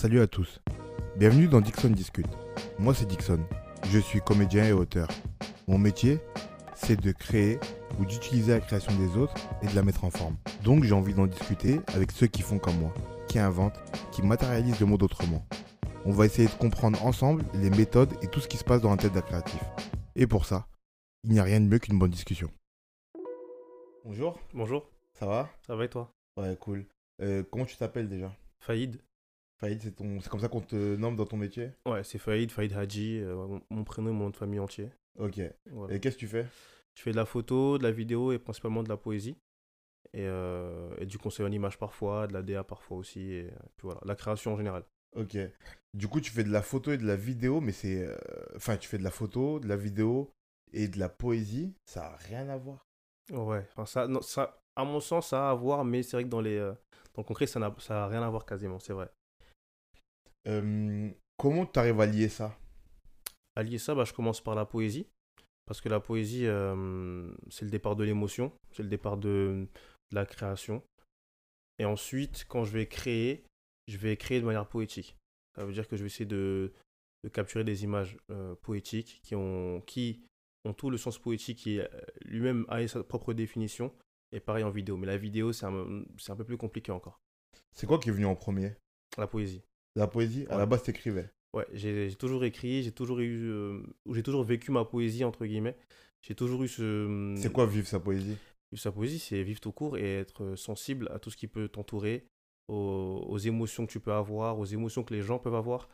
Salut à tous. Bienvenue dans Dixon Discute. Moi c'est Dixon. Je suis comédien et auteur. Mon métier, c'est de créer ou d'utiliser la création des autres et de la mettre en forme. Donc j'ai envie d'en discuter avec ceux qui font comme moi, qui inventent, qui matérialisent le monde autrement. On va essayer de comprendre ensemble les méthodes et tout ce qui se passe dans la tête d'un créatif. Et pour ça, il n'y a rien de mieux qu'une bonne discussion. Bonjour, Bonjour, ça va? Ça va et toi? Ouais, cool. Euh, comment tu t'appelles déjà? Faïd Faïd, c'est ton... comme ça qu'on te nomme dans ton métier? Ouais, c'est Faïd, Faïd Hadji, euh, mon, prénom et mon nom de famille entier. Ok. Voilà. Et qu'est-ce que tu fais? Je fais de la photo, de la vidéo et principalement de la poésie. Et, euh, et du conseil en image parfois, de la DA parfois aussi. Et, euh, puis voilà, la création en général. Ok. Du coup, tu fais de la photo et de la vidéo, mais c'est. euh, Enfin, tu fais de la photo, de la vidéo et de la poésie. Ça n'a rien à voir? Ouais, enfin, ça, non, ça, à mon sens, ça a à voir, mais c'est vrai que dans, les, dans le concret, ça n'a rien à voir quasiment, c'est vrai. Euh, comment tu arrives à lier ça? À lier ça, bah, je commence par la poésie. Parce que la poésie, euh, c'est le départ de l'émotion, c'est le départ de, de la création. Et ensuite, quand je vais créer, je vais créer de manière poétique. Ça veut dire que je vais essayer de, de capturer des images euh, poétiques qui ont, qui ont tout le sens poétique qui lui-même a sa propre définition. Et pareil en vidéo. Mais la vidéo, c'est un, c'est un peu plus compliqué encore. C'est quoi qui est venu en premier? La poésie. La poésie À la base, t'écrivais. Ouais, j'ai toujours écrit, j'ai toujours eu, euh, j'ai toujours vécu ma poésie entre guillemets. J'ai toujours eu ce. C'est quoi vivre sa poésie? Sa poésie, c'est vivre tout court et être sensible à tout ce qui peut t'entourer, aux, aux émotions que tu peux avoir, aux émotions que les gens peuvent avoir,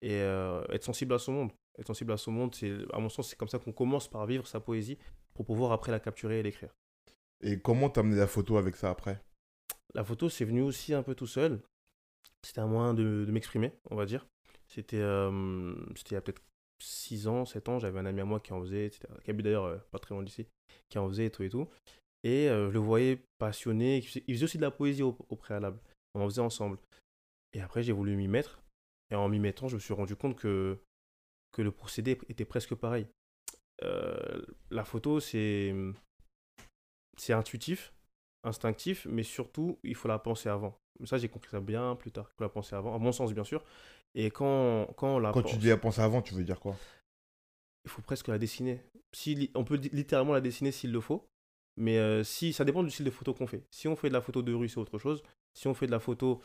et euh, être sensible à son monde. Être sensible à son monde, c'est, à mon sens, c'est comme ça qu'on commence par vivre sa poésie pour pouvoir après la capturer et l'écrire. Et comment t'as amené la photo avec ça après? La photo, c'est venu aussi un peu tout seul. C'était un moyen de, m'exprimer, on va dire. C'était euh, il y a peut-être 6 ans, 7 ans. J'avais un ami à moi qui en faisait, etc., qui habite d'ailleurs euh, pas très loin d'ici, qui en faisait et tout et tout. Et euh, je le voyais passionné. Il faisait, aussi de la poésie au, préalable. On en faisait ensemble. Et après, j'ai voulu m'y mettre. Et en m'y mettant, je me suis rendu compte que, que le procédé était presque pareil. Euh, la photo, c'est intuitif, instinctif, mais surtout, il faut la penser avant. Mais Ça, j'ai compris ça bien plus tard. Faut la penser avant, à mon sens, bien sûr. Et quand, quand on la Quand pense, tu dis à penser avant, tu veux dire quoi? Il faut presque la dessiner. Si, on peut li- littéralement la dessiner s'il le faut, mais euh, si, ça dépend du style de photo qu'on fait. Si on fait de la photo de rue, c'est autre chose. Si on fait de la photo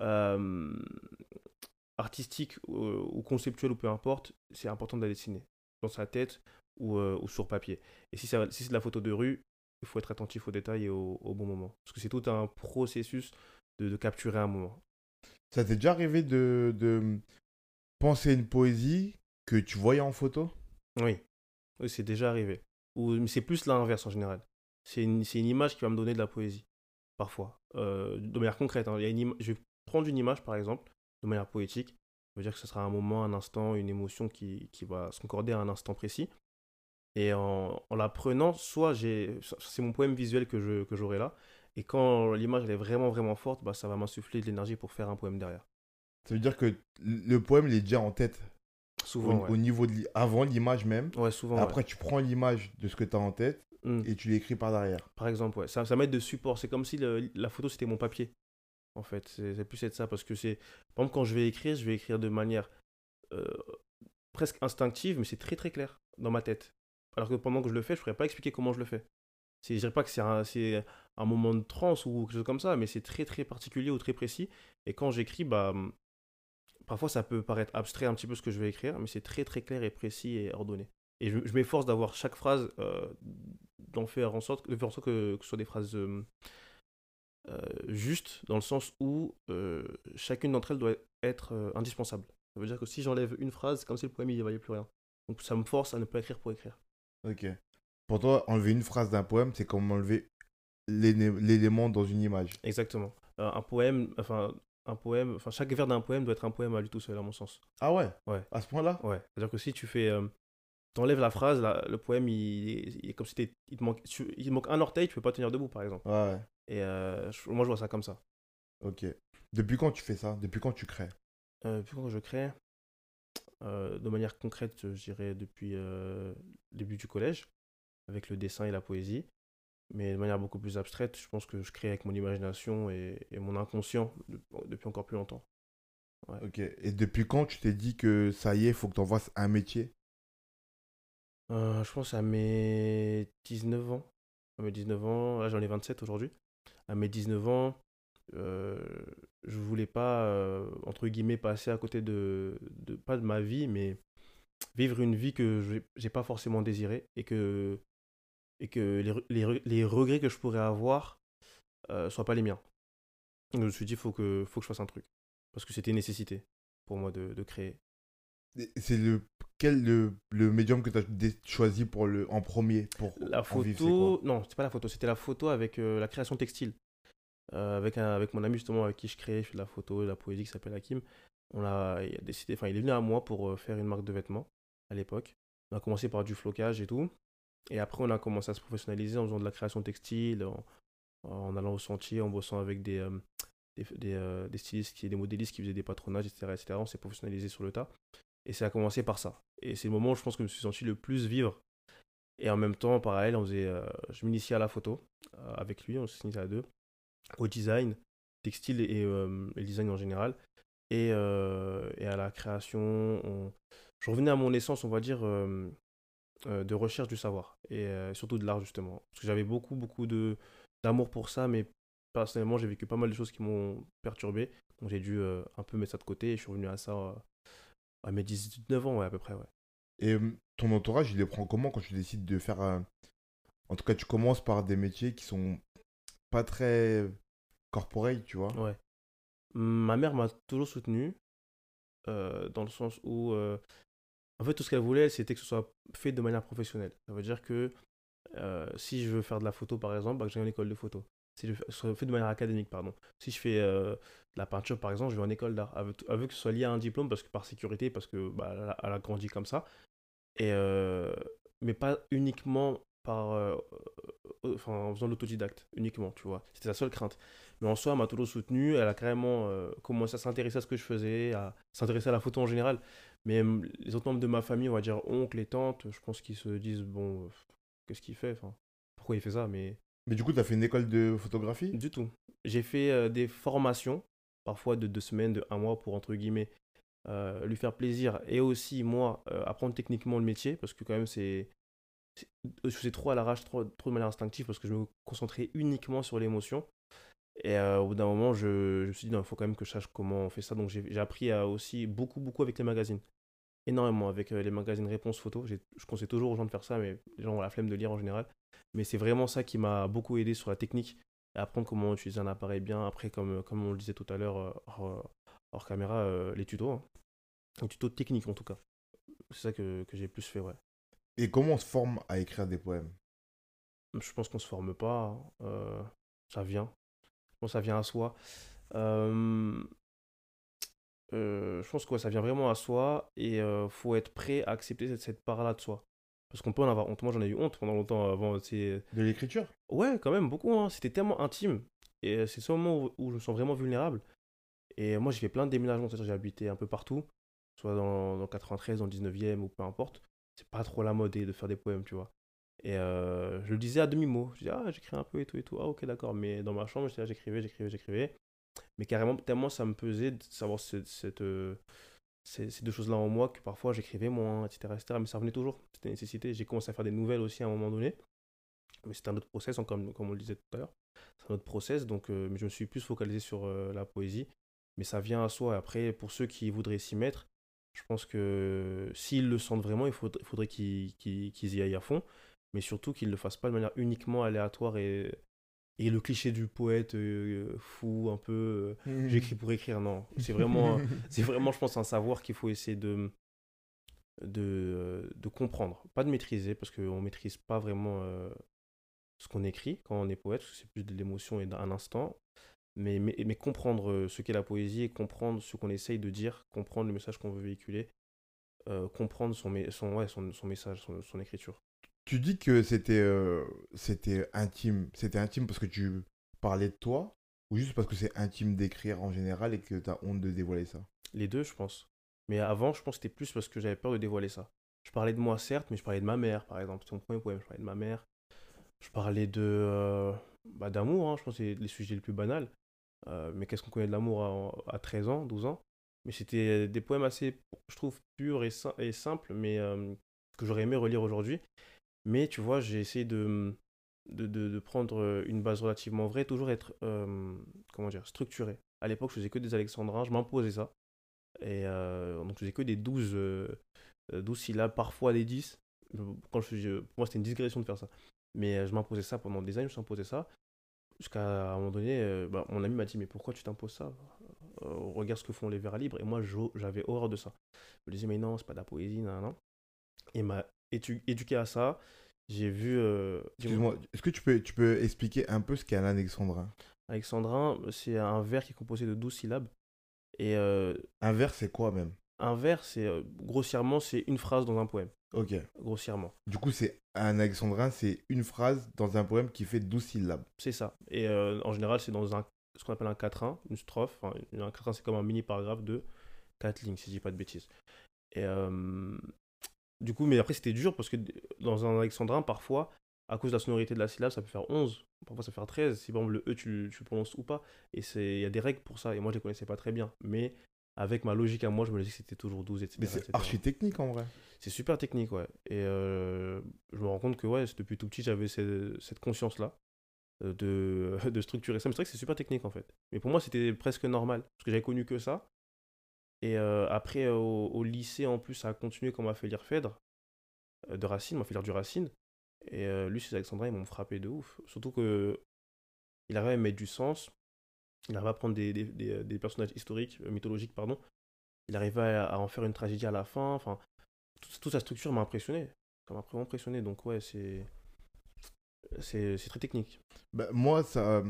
euh, artistique euh, ou conceptuelle ou peu importe, c'est important de la dessiner dans sa tête ou, euh, ou sur papier. Et si, ça- si c'est de la photo de rue, il faut être attentif aux détails et au, au bon moment. Parce que c'est tout un processus de, de capturer un moment. Ça t'est déjà arrivé de, de penser une poésie que tu voyais en photo? Oui, oui c'est déjà arrivé. Ou, mais c'est plus l'inverse en général. C'est une, une image qui va me donner de la poésie, parfois. Euh, de manière concrète. hein. Il y a une Je vais prendre une image, par exemple, de manière poétique. Ça veut dire que ce sera un moment, un instant, une émotion qui, qui va se concorder à un instant précis. Et en, en la prenant, soit j'ai, c'est mon poème visuel que, je, que j'aurai là. Et quand l'image elle est vraiment, vraiment forte, bah, ça va m'insuffler de l'énergie pour faire un poème derrière. Ça veut dire que le poème, il est déjà en tête Souvent, au ouais. niveau de avant l'image même. Ouais, souvent. ouais. Après, tu prends l'image de ce que tu as en tête Mm. et tu l'écris par derrière. Par exemple, ouais. Ça, ça m'aide de support. C'est comme si le- la photo, c'était mon papier. En fait, c'est plus être ça. Parce que c'est. Par exemple, quand je vais écrire, je vais écrire de manière euh, presque instinctive, mais c'est très très clair dans ma tête. Alors que pendant que je le fais, je ne pourrais pas expliquer comment je le fais. Je dirais pas que c'est un, un moment de transe ou quelque chose comme ça, mais c'est très très particulier ou très précis. Et quand j'écris, bah. hum, Parfois, ça peut paraître abstrait un petit peu ce que je vais écrire, mais c'est très très clair et précis et ordonné. Et je, m'efforce d'avoir chaque phrase, euh, d'en faire en sorte, de faire en sorte que, ce soit des phrases euh, euh, justes, dans le sens où euh, chacune d'entre elles doit être indispensable. Ça veut dire que si j'enlève une phrase, comme si le poème il ne valait plus rien. Donc ça me force à ne pas écrire pour écrire. Ok. Pour toi, enlever une phrase d'un poème, c'est comme enlever l'élément dans une image. Exactement. Euh, un poème, enfin, un poème, enfin, chaque vers d'un poème doit être un poème à lui tout seul, à mon sens. Ah ouais? Ouais. À ce point-là? Ouais. C'est-à-dire que si tu fais. euh, T'enlèves la phrase, le poème, il, est- il est comme si il te, manque, tu- il te manque un orteil, tu peux pas tenir debout, par exemple. Ouais. Et euh, moi, je vois ça comme ça. Ok. Depuis quand tu fais ça? Depuis quand tu crées? Euh, puis quand je crée, euh, de manière concrète, je dirais depuis le début du collège, avec le dessin et la poésie. Mais de manière beaucoup plus abstraite, je pense que je crée avec mon imagination et, et mon inconscient de- depuis encore plus longtemps. Ouais. Ok. Et depuis quand tu t'es dit que ça y est, faut que tu envoies un métier? Euh, je pense à mes 19 ans. À mes 19 ans, là j'en ai 27 aujourd'hui. À mes 19 ans, euh, je voulais pas, euh, entre guillemets, passer à côté de, de, pas de ma vie, mais vivre une vie que j'ai j'ai pas forcément désirée et que, et que les, les, re- les regrets que je pourrais avoir euh, soient pas les miens. Donc je me suis dit, faut que, faut que je fasse un truc. Parce que c'était une nécessité pour moi de, de créer. C'est le quel le, le médium que tu as choisi pour le en premier pour La en vivre, photo, non, c'était pas la photo, c'était la photo avec euh, la création textile. Euh, avec, un- avec mon ami justement avec qui je crée, je fais de la photo, de la poésie qui s'appelle Hakim. On a, il a décidé, enfin il est venu à moi pour euh, faire une marque de vêtements à l'époque. On a commencé par du flocage et tout. Et après on a commencé à se professionnaliser en faisant de la création textile, en, allant au sentier, en bossant avec des, euh, euh, des stylistes, qui, des modélistes qui faisaient des patronages, etc. etc. On s'est professionnalisé sur le tas. Et ça a commencé par ça. Et c'est le moment où je pense que je me suis senti le plus vivre et en même temps, en parallèle, on faisait, euh, je m'initiais à la photo avec lui, on s'initiait à deux, au design, textile et, et design en général, et, à la création. on- Je revenais à mon essence, on va dire, de recherche du savoir, et euh, surtout de l'art, justement. Parce que j'avais beaucoup, beaucoup de d'amour pour ça, mais personnellement, j'ai vécu pas mal de choses qui m'ont perturbé, donc j'ai dû euh, un peu mettre ça de côté, et je suis revenu à ça euh, à mes 19 ans, ouais, à peu près, ouais. Et euh, ton entourage, il les prend comment quand tu décides de faire. En tout cas, tu commences par des métiers qui sont pas très corporate, tu vois? Ouais. Ma mère m'a toujours soutenu, euh, dans le sens où, euh, en fait, tout ce qu'elle voulait, c'était que ce soit fait de manière professionnelle. Ça veut dire que euh, si je veux faire de la photo, par exemple, bah, que j'ai une école de photo. Si je fais- fait de manière académique, pardon. Si je fais euh, de la peinture, par exemple, je vais en école d'art. Elle veut que ce soit lié à un diplôme, parce que par sécurité, parce que bah, elle, a, grandi comme ça. Et, euh, mais pas uniquement par, en faisant l'autodidacte, uniquement, tu vois. C'était sa seule crainte. Mais en soi, elle m'a toujours soutenu. Elle a carrément commencé à s'intéresser à ce que je faisais, à s'intéresser à la photo en général. Mais les autres membres de ma famille, on va dire oncles et tantes, je pense qu'ils se disent bon, qu'est-ce qu'il fait enfin, Pourquoi il fait ça Mais Mais du coup, tu as fait une école de photographie? Du tout. J'ai fait euh, des formations, parfois de deux semaines, de un mois, pour entre guillemets euh, lui faire plaisir et aussi moi euh, apprendre techniquement le métier parce que quand même c'est je faisais trop à l'arrache, trop, trop de manière instinctive parce que je me concentrais uniquement sur l'émotion. Et au bout d'un moment, je, je me suis dit, il faut quand même que je sache comment on fait ça. Donc j'ai j'ai appris à aussi beaucoup, beaucoup avec les magazines. Énormément avec euh, les magazines réponses photo. J'ai- Je conseille toujours aux gens de faire ça, mais les gens ont la flemme de lire en général. Mais c'est vraiment ça qui m'a beaucoup aidé sur la technique et apprendre comment utiliser un appareil bien. Après, comme, comme on le disait tout à l'heure euh, hors, hors caméra, euh, les tutos. hein. Les tutos techniques en tout cas. C'est ça que, que j'ai plus fait, ouais. Et comment on se forme à écrire des poèmes? Je pense qu'on se forme pas. euh, ça vient. Je pense que ça vient à soi. Euh, euh, je pense que ouais, ça vient vraiment à soi et euh, faut être prêt à accepter cette, cette part-là de soi. Parce qu'on peut en avoir honte. Moi, j'en ai eu honte pendant longtemps avant. c'est- De l'écriture? Ouais, quand même, beaucoup. hein. C'était tellement intime. Et euh, c'est ce moment où, où je me sens vraiment vulnérable. Et moi, j'ai fait plein de déménagements. J'ai habité un peu partout. Soit dans, dans 93, dans le 19e ou peu importe. C'est pas trop la mode de faire des poèmes, tu vois. Et euh, je le disais à demi-mot. Je disais, ah, j'écris un peu et tout et tout. Ah, ok, d'accord. Mais dans ma chambre, j'écrivais, j'écrivais, j'écrivais. Mais carrément, tellement ça me pesait de savoir cette, cette, euh, ces, ces deux choses-là en moi que parfois j'écrivais moins, etc., etc. Mais ça revenait toujours. C'était une nécessité. J'ai commencé à faire des nouvelles aussi à un moment donné. Mais c'était un autre process, comme, comme on le disait tout à l'heure. C'est un autre process. Donc, euh, je me suis plus focalisé sur euh, la poésie. Mais ça vient à soi. Après, pour ceux qui voudraient s'y mettre, je pense que s'ils le sentent vraiment, il faudrait, faudrait qu'ils qu'ils y aillent à fond. Mais surtout qu'ils ne le fassent pas de manière uniquement aléatoire et, et le cliché du poète euh, fou, un peu. euh, J'écris pour écrire, non. C'est vraiment, c'est vraiment, je pense, un savoir qu'il faut essayer de, de, euh, de comprendre. Pas de maîtriser, parce qu'on ne maîtrise pas vraiment euh, ce qu'on écrit quand on est poète, parce que c'est plus de l'émotion et d'un instant. Mais, mais, mais comprendre euh, ce qu'est la poésie et comprendre ce qu'on essaye de dire, comprendre le message qu'on veut véhiculer, euh, comprendre son, son, ouais, son, son message, son, son écriture. Tu dis que c'était euh, c'était intime. C'était intime parce que tu parlais de toi ou juste parce que c'est intime d'écrire en général et que tu as honte de dévoiler ça? Les deux, je pense. Mais avant, je pense que c'était plus parce que j'avais peur de dévoiler ça. Je parlais de moi, certes, mais je parlais de ma mère, par exemple. C'était mon premier poème, je parlais de ma mère. Je parlais de euh, bah, d'amour, hein, je pense que c'est les sujets les plus banals. Euh, mais qu'est-ce qu'on connaît de l'amour à, à 13 ans, 12 ans? Mais c'était des poèmes assez, je trouve, purs et, et simples, mais que j'aurais aimé relire aujourd'hui. Mais tu vois, j'ai essayé de, de, prendre euh, une base relativement vraie, toujours être, euh, comment dire, structuré. À l'époque, je faisais que des alexandrins, je m'imposais ça. Et euh, donc, je faisais que des 12, euh, 12 syllabes, parfois des 10. Je- Quand je, pour moi, c'était une digression de faire ça. Mais je m'imposais ça pendant des années, je m'imposais ça. Jusqu'à un moment donné, bah, mon ami m'a dit Mais pourquoi tu t'imposes ça? Regarde ce que font les vers libres. Et moi, j'avais horreur de ça. Je me disais Mais non, c'est pas de la poésie, nan, nan. Et m'a éduqué à ça. J'ai vu. euh, Excuse-moi, est-ce que tu peux, tu peux expliquer un peu ce qu'est un alexandrin? Alexandrin, c'est un vers qui est composé de 12 syllabes. Et euh, Un vers, c'est quoi même? un vers, c'est euh, grossièrement, c'est une phrase dans un poème. Ok. Grossièrement. Du coup, c'est un alexandrin, c'est une phrase dans un poème qui fait 12 syllabes. C'est ça. Et euh, en général, c'est dans un, ce qu'on appelle un quatrain, une strophe. Enfin, un quatrain, c'est comme un mini paragraphe de 4 lignes, si je dis pas de bêtises. Et euh, du coup, mais après, c'était dur parce que dans un alexandrin, parfois, à cause de la sonorité de la syllabe, ça peut faire 11. Parfois, ça peut faire 13. Si par exemple le E, tu, tu le prononces ou pas. Et c'est- il y a des règles pour ça. Et moi, je les connaissais pas très bien. Mais avec ma logique à moi, je me disais que c'était toujours 12, etc. Mais c'est archi technique en vrai. C'est super technique, ouais. Et euh, je me rends compte que, ouais, depuis tout petit, j'avais cette, cette conscience-là euh, de, de structurer ça. Mais c'est vrai que c'est super technique, en fait. Mais pour moi, c'était presque normal, parce que j'avais connu que ça. Et euh, après, euh, au, lycée, en plus, ça a continué on m'a fait lire Phèdre, euh, de Racine, m'a fait lire du Racine. Et lui, ces Alexandrins, ils m'ont frappé de ouf. Surtout que il arrive à mettre du sens, il arrive à prendre des, des, personnages historiques, mythologiques, pardon. Il arrivait à, en faire une tragédie à la fin. Enfin, toute, sa structure m'a impressionné. Ça m'a vraiment impressionné. Donc, ouais, c'est. C'est c'est très technique. Bah, moi, ça,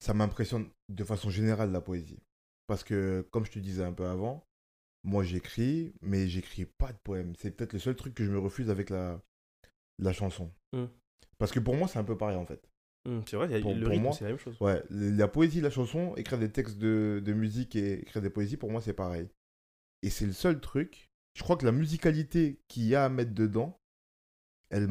ça m'impressionne de façon générale la poésie. Parce que, comme je te disais un peu avant, moi j'écris, mais j'écris pas de poèmes. C'est peut-être le seul truc que je me refuse avec la, la chanson. Mm. Parce que pour moi, c'est un peu pareil en fait. Hum, c'est vrai, y a- Pour- le pour rythme, moi, c'est la même chose. Ouais, la poésie, la chanson, écrire des textes de, de musique et écrire des poésies, pour moi, c'est pareil. Et c'est le seul truc. Je crois que la musicalité qu'il y a à mettre dedans, elle,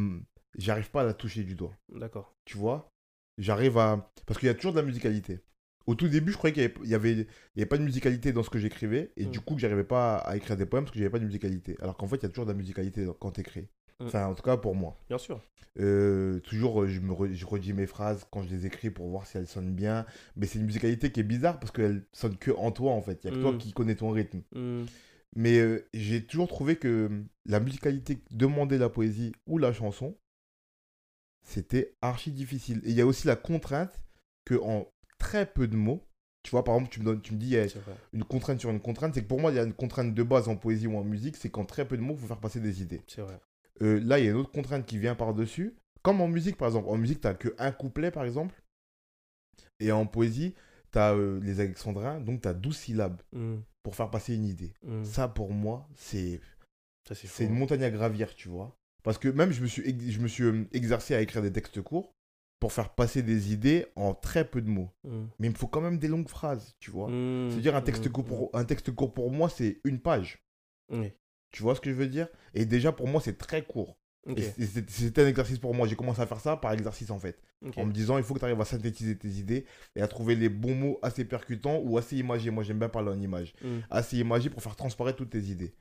j'arrive pas à la toucher du doigt. D'accord. Tu vois? J'arrive à. Parce qu'il y a toujours de la musicalité. Au tout début, je croyais qu'il y avait, pas de musicalité dans ce que j'écrivais, et Mm. du coup, que j'arrivais pas à écrire des poèmes parce que j'avais pas de musicalité. Alors qu'en fait, il y a toujours de la musicalité quand t'écris. Mm. Enfin, en tout cas, pour moi. Bien sûr. Euh, toujours, euh, je, me re- je redis mes phrases quand je les écris pour voir si elles sonnent bien. Mais c'est une musicalité qui est bizarre parce qu'elle sonne que en toi, en fait. Il y a que toi Mm. qui connais ton rythme. Hum, Mais euh, j'ai toujours trouvé que la musicalité demandait la poésie ou la chanson, c'était archi difficile. Et il y a aussi la contrainte que en très peu de mots, tu vois, par exemple, tu me, donnes, tu me dis une contrainte sur une contrainte, c'est que pour moi, il y a une contrainte de base en poésie ou en musique, c'est qu'en très peu de mots, il faut faire passer des idées. C'est vrai. Euh, là, il y a une autre contrainte qui vient par-dessus. Comme en musique, par exemple. En musique, tu n'as qu'un couplet, par exemple. Et en poésie, tu as les alexandrins, donc tu as 12 syllabes Hum, pour faire passer une idée. hum. Ça, pour moi, c'est c'est une hein. montagne à gravir, tu vois. Parce que même, je me suis, ex- je me suis euh, exercé à écrire des textes courts pour faire passer des idées en très peu de mots. Hum. Mais il me faut quand même des longues phrases, tu vois. Hum, C'est-à-dire, un texte, hum, court pour, un texte court pour moi, c'est une page. Tu vois ce que je veux dire? Et déjà, pour moi, c'est très court. Ok. Et c'est- c'est- C'était un exercice pour moi. J'ai commencé à faire ça par exercice, en fait. En me disant, il faut que tu arrives à synthétiser tes idées et à trouver les bons mots assez percutants ou assez imagés. Moi, j'aime bien parler en images. Assez imagés pour faire transparaître toutes tes idées.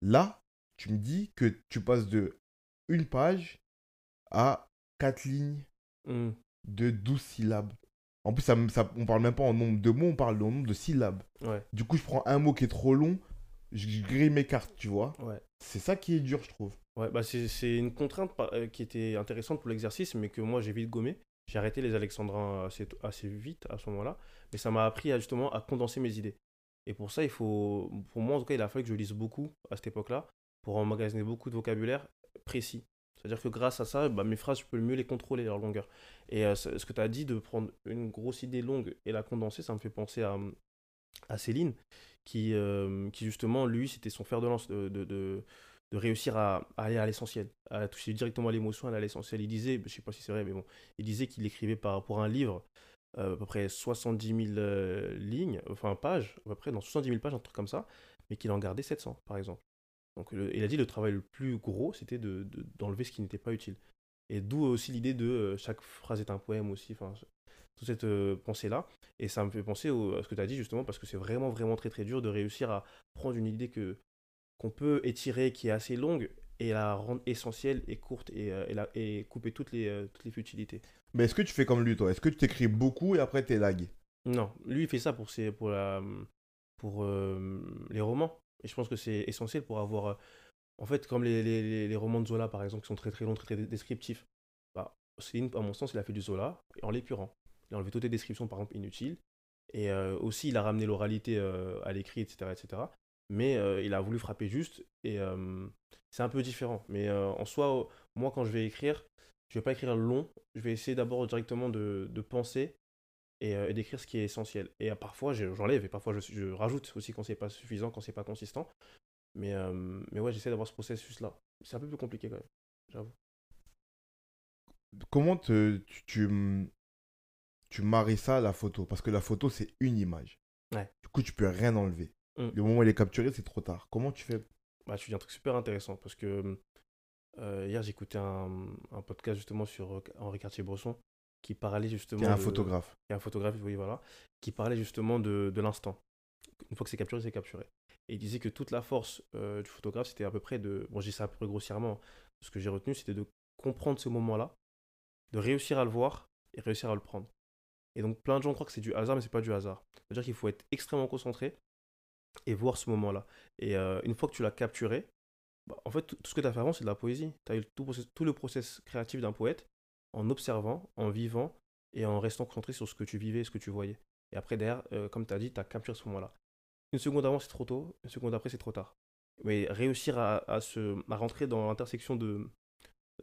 Là, tu me dis que tu passes de une page à quatre lignes Hum. de 12 syllabes. En plus, ça, ça, on parle même pas en nombre de mots, on parle en nombre de syllabes. Ouais. Du coup, je prends un mot qui est trop long, je grille mes cartes, tu vois. Ouais. C'est ça qui est dur, je trouve. Ouais, bah c'est une contrainte euh, qui était intéressante pour l'exercice, mais que moi j'ai vite gommé. J'ai arrêté les alexandrins assez, assez vite à ce moment-là, mais ça m'a appris à, justement à condenser mes idées. Et pour ça, il faut, pour moi en tout cas, il a fallu que je lise beaucoup à cette époque-là pour emmagasiner beaucoup de vocabulaire précis. C'est-à-dire que grâce à ça, bah, mes phrases, je peux mieux les contrôler, leur longueur. Et euh, ce que tu as dit de prendre une grosse idée longue et la condenser, ça me fait penser à, à Céline, qui, euh, qui justement, lui, c'était son fer de lance de, de, de- réussir à, aller à l'essentiel, à toucher directement à l'émotion, à l'essentiel. Il disait, je sais pas si c'est vrai, mais bon, il disait qu'il écrivait par, pour un livre euh, à peu près 70 000 euh, lignes, enfin pages, à peu près dans 70 000 pages, un truc comme ça, mais qu'il en gardait 700, par exemple. Donc le- il a dit le travail le plus gros, c'était de, de- d'enlever ce qui n'était pas utile. Et d'où aussi l'idée de euh, chaque phrase est un poème aussi. Enfin, toute cette euh, pensée-là. Et ça me fait penser au- à ce que tu as dit justement, parce que c'est vraiment, vraiment très, très dur de réussir à prendre une idée que qu'on peut étirer, qui est assez longue, et la rendre essentielle et courte, et, euh, et, la- et couper toutes les, toutes les futilités. Mais est-ce que tu fais comme lui, toi? Est-ce que tu t'écris beaucoup et après t'es lag? Non, lui, il fait ça pour, ses, pour, la, pour les romans. Et je pense que c'est essentiel pour avoir. euh, en fait, comme les, romans de Zola, par exemple, qui sont très très longs, très, très descriptifs. Bah, Céline, à mon sens, il a fait du Zola en l'épurant. Il a enlevé toutes les descriptions, par exemple, inutiles. Et euh, aussi, il a ramené l'oralité euh, à l'écrit, etc., etc. Mais il a voulu frapper juste. Et c'est un peu différent. Mais en soi, moi, quand je vais écrire, je vais pas écrire long. Je vais essayer d'abord directement de penser et, euh, et d'écrire ce qui est essentiel. Et euh, parfois, je- j'enlève et parfois, je, je rajoute aussi quand c'est pas suffisant, quand c'est pas consistant. Mais, euh, mais ouais, j'essaie d'avoir ce processus-là. C'est un peu plus compliqué quand même, j'avoue. Comment te, tu, tu, tu maries ça à la photo? Parce que la photo, c'est une image. Ouais. Du coup, tu peux rien enlever. Mm. Le moment où elle est capturée, c'est trop tard. Comment tu fais? Bah, tu dis un truc super intéressant parce que euh, hier, j'écoutais un, un podcast justement sur Henri Cartier-Bresson qui parlait justement. Un de- photographe. un photographe, oui, voilà, qui parlait justement de, de l'instant. Une fois que c'est capturé, c'est capturé. Et il disait que toute la force euh, du photographe, c'était à peu près de. Bon, je dis ça un peu grossièrement. Ce que j'ai retenu, c'était de comprendre ce moment-là, de réussir à le voir et réussir à le prendre. Et donc, plein de gens croient que c'est du hasard, mais c'est pas du hasard. C'est-à-dire qu'il faut être extrêmement concentré et voir ce moment-là. Et euh, une fois que tu l'as capturé, bah, en fait, tout, ce que tu as fait avant, c'est de la poésie. Tu as eu tout, tout le process créatif d'un poète en observant, en vivant et en restant concentré sur ce que tu vivais, ce que tu voyais. Et après, derrière, euh, comme tu as dit, tu as capturé ce moment-là. Une seconde avant, c'est trop tôt. Une seconde après, c'est trop tard. Mais réussir à, se, à rentrer dans l'intersection de,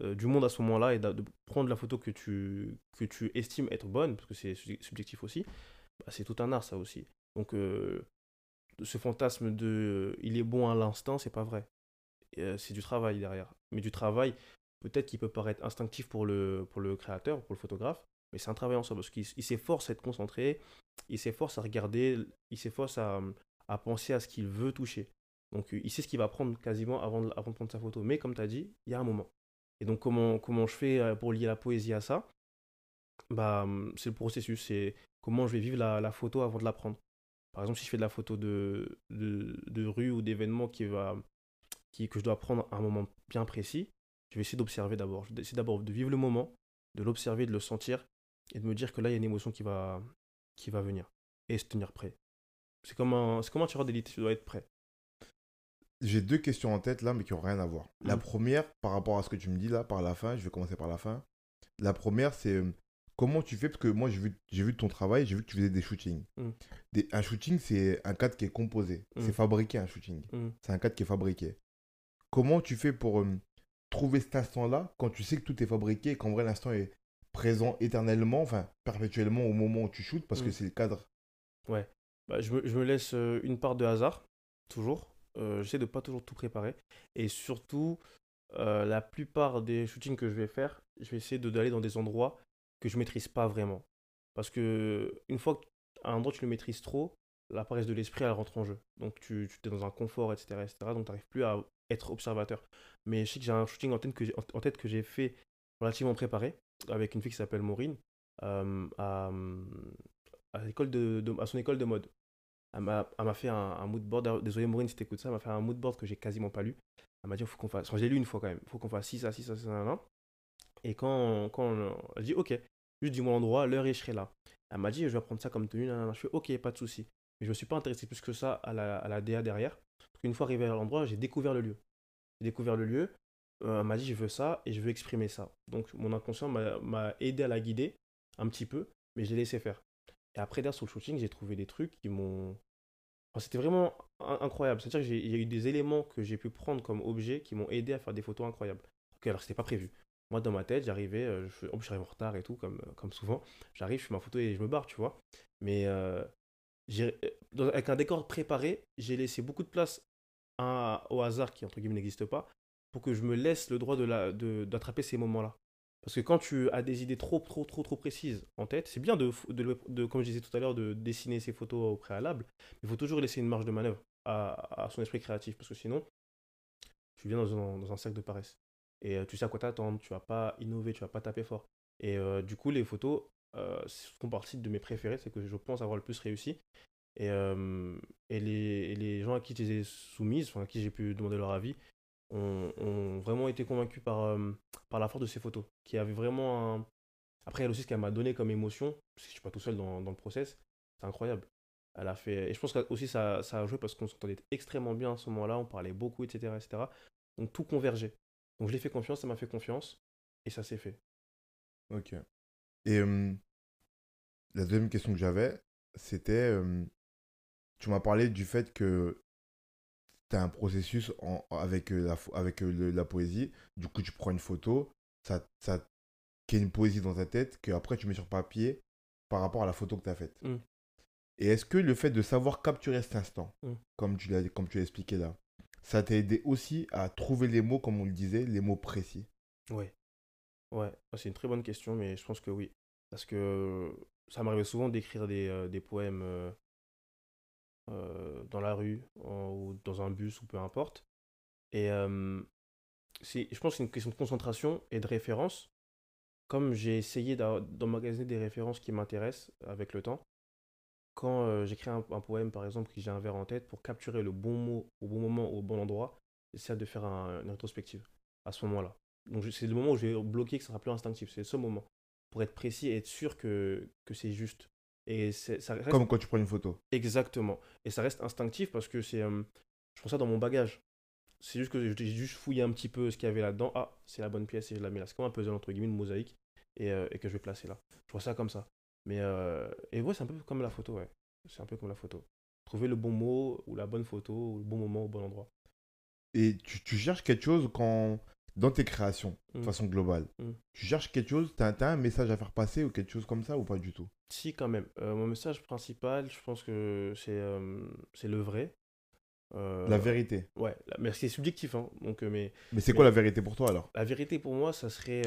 euh, du monde à ce moment-là et de prendre la photo que tu, que tu estimes être bonne, parce que c'est su- subjectif aussi, bah, c'est tout un art, ça aussi. Donc, euh, ce fantasme de il est bon à l'instant, c'est pas vrai. C'est du travail derrière. Mais du travail, peut-être qu'il peut paraître instinctif pour le, pour le créateur, pour le photographe, mais c'est un travail en soi parce qu'il il s'efforce à être concentré, il s'efforce à regarder, il s'efforce à, à penser à ce qu'il veut toucher. Donc euh, il sait ce qu'il va prendre quasiment avant de, avant de prendre sa photo. Mais comme tu as dit, il y a un moment. Et donc comment, comment je fais euh, pour lier la poésie à ça? Bah, hum, C'est le processus, c'est comment je vais vivre la, la photo avant de la prendre. Par exemple, si je fais de la photo de, de, de rue ou d'événement qui va, qui, que je dois prendre à un moment bien précis, je vais essayer d'observer d'abord. Je vais essayer d'abord de vivre le moment, de l'observer, de le sentir et de me dire que là, il y a une émotion qui va, qui va venir et se tenir prêt. C'est comme un, comme un tireur d'élite, tu dois être prêt. J'ai deux questions en tête là, mais qui n'ont rien à voir. La Mm. première, par rapport à ce que tu me dis là, par la fin, je vais commencer par la fin. La première, c'est euh, comment tu fais? Parce que moi, j'ai vu, j'ai vu ton travail, j'ai vu que tu faisais des shootings. Mm. Des- un shooting, c'est un cadre qui est composé. Mm. C'est fabriqué un shooting. Mm. C'est un cadre qui est fabriqué. Comment tu fais pour euh, trouver cet instant-là quand tu sais que tout est fabriqué et qu'en vrai, l'instant est présent éternellement, enfin perpétuellement au moment où tu shootes parce que Mm. c'est le cadre. Bah, je, me, je me laisse euh, une part de hasard, toujours. Euh, J'essaie de pas toujours tout préparer. Et surtout, euh, la plupart des shootings que je vais faire, je vais essayer de- d'aller dans des endroits que je maîtrise pas vraiment. Parce que une fois qu'un endroit tu le maîtrises trop, la paresse de l'esprit elle rentre en jeu. Donc tu, tu es dans un confort, etc. etc. donc tu n'arrives plus à être observateur. Mais je sais que j'ai un shooting en tête que j'ai en- tête que j'ai fait relativement préparé avec une fille qui s'appelle Maureen euh, à, à, l'école de, à son école de mode. Elle m'a elle m'a fait un, mood board. Désolé Maureen si t'écoutes ça, elle m'a fait un mood board que j'ai quasiment pas lu. Elle m'a dit, faut qu'on fasse. Enfin, je lu une fois quand même. Faut qu'on fasse 6 à 6 à 6 à Et quand, quand elle dit, ok, juste dis-moi l'endroit, l'heure et je serai là. Elle m'a dit, je vais prendre ça comme tenue. Je fais, ok, pas de souci. Mais je me suis pas intéressé plus que ça à la, à la DA derrière. Parce qu'une fois arrivé à l'endroit, j'ai découvert le lieu. J'ai découvert le lieu. Euh, m'a dit, je veux ça et je veux exprimer ça. Donc mon inconscient m'a aidé à la guider un petit peu, mais je l'ai laissé faire. Et après, derrière, sur le shooting, j'ai trouvé des trucs qui m'ont. C'était vraiment in- incroyable. C'est-à-dire qu'il y a eu des éléments que j'ai pu prendre comme objet qui m'ont aidé à faire des photos incroyables. Ok, alors c'était pas prévu. Moi, dans ma tête, j'arrivais, euh, je, plus, j'arrive en retard et tout, comme, comme souvent. J'arrive, je fais ma photo et je me barre, tu vois. Mais euh, avec un décor préparé, j'ai laissé beaucoup de place au hasard qui, entre guillemets, n'existe pas, pour que je me laisse le droit la- de- d'attraper ces moments-là. Parce que quand tu as des idées trop, trop, trop, trop précises en tête, c'est bien de, de, comme je disais tout à l'heure, de dessiner ses photos au préalable, mais il faut toujours laisser une marge de manœuvre à, à son esprit créatif, parce que sinon, tu viens dans un, dans un cercle de paresse. Et euh, tu sais à quoi t'attendre, tu vas pas innover, tu vas pas taper fort. Et euh, du coup, les photos, euh, font partie de mes préférés, c'est que je pense avoir le plus réussi. Et, euh, et, les, les gens à qui je les soumises, enfin, à qui j'ai pu demander leur avis, ont, vraiment été convaincus par, euh, par la force de ces photos, qui avaient vraiment un... Après, elle aussi, ce qu'elle m'a donné comme émotion, parce que je suis pas tout seul dans, dans le process, c'est incroyable. Elle a fait... Et je pense que aussi ça, ça a joué parce qu'on s'entendait extrêmement bien à ce moment-là, on parlait beaucoup, etc., etc. Donc tout convergeait. Donc je l'ai fait confiance, ça m'a fait confiance, et ça s'est fait. Ok. Et euh, la deuxième question que j'avais, c'était, euh, tu m'as parlé du fait que tu as un processus en- avec, la, pho- avec le- la poésie. Du coup, tu prends une photo, ça, ça crée une poésie dans ta tête que après tu mets sur papier par rapport à la photo que tu as faite. Mm. Et est-ce que le fait de savoir capturer cet instant, Mm. comme tu l'as comme tu l'as expliqué là, ça t'a aidé aussi à trouver les mots, comme on le disait, les mots précis? Ouais. Ouais, Ah, c'est une très bonne question, mais je pense que oui. Parce que ça m'arrivait souvent d'écrire des, euh, poèmes euh, euh, dans la rue ou dans un bus ou peu importe. Et euh, je pense que c'est une question de concentration et de référence. Comme j'ai essayé d'emmagasiner des références qui m'intéressent avec le temps, quand euh, j'écris un, poème, par exemple, que j'ai un vers en tête, pour capturer le bon mot au bon moment, au bon endroit, j'essaie de faire un- une rétrospective à ce moment-là. Donc c'est le moment où je vais bloquer, que ça sera plus instinctif. C'est ce moment. Pour être précis et être sûr que, que c'est juste. Et ça reste Comme quand tu prends une photo. exactement. Et ça reste instinctif parce que c'est. euh, je prends ça dans mon bagage. C'est juste que j'ai juste fouillé un petit peu ce qu'il y avait là-dedans. Ah, c'est la bonne pièce et je la mets là. C'est comme un puzzle, entre guillemets, une mosaïque. Et, euh, et que je vais placer là. Je vois ça comme ça. Mais. euh, et ouais, c'est un peu comme la photo, ouais. C'est un peu comme la photo. Trouver le bon mot ou la bonne photo ou le bon moment au bon endroit. Et tu, tu cherches quelque chose quand, dans tes créations, de Mm. façon globale. Mm. Tu cherches quelque chose, t'as, t'as un message à faire passer ou quelque chose comme ça ou pas du tout? Si, quand même. Euh, mon message principal, je pense que c'est euh, le vrai. Euh, La vérité. Ouais, la- mais c'est subjectif, hein. Donc, mais Mais c'est quoi la vérité pour toi alors? La vérité pour moi, ça serait.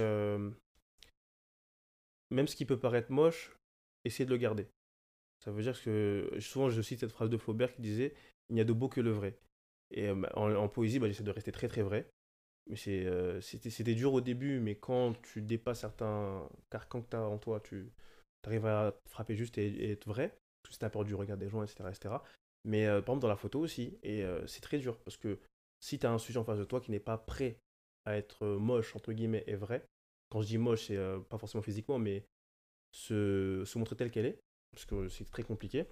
même ce qui peut paraître moche, essayer de le garder. Ça veut dire que. Souvent, je cite cette phrase de Flaubert qui disait Il n'y a de beau que le vrai. Et euh, en, en poésie, bah, j'essaie de rester très très vrai. Mais c'est, euh, c'était, c'était dur au début, mais quand tu dépasses certains carcans que tu as en toi, tu arrives à frapper juste et, être vrai. Parce que as peur du regard des gens, etc. etc. Mais euh, par exemple, dans la photo aussi, et euh, c'est très dur parce que si tu as un sujet en face de toi qui n'est pas prêt à être euh, moche, entre guillemets, et vrai, quand je dis moche, c'est pas forcément physiquement, mais se, se montrer telle qu'elle est, parce que c'est très compliqué,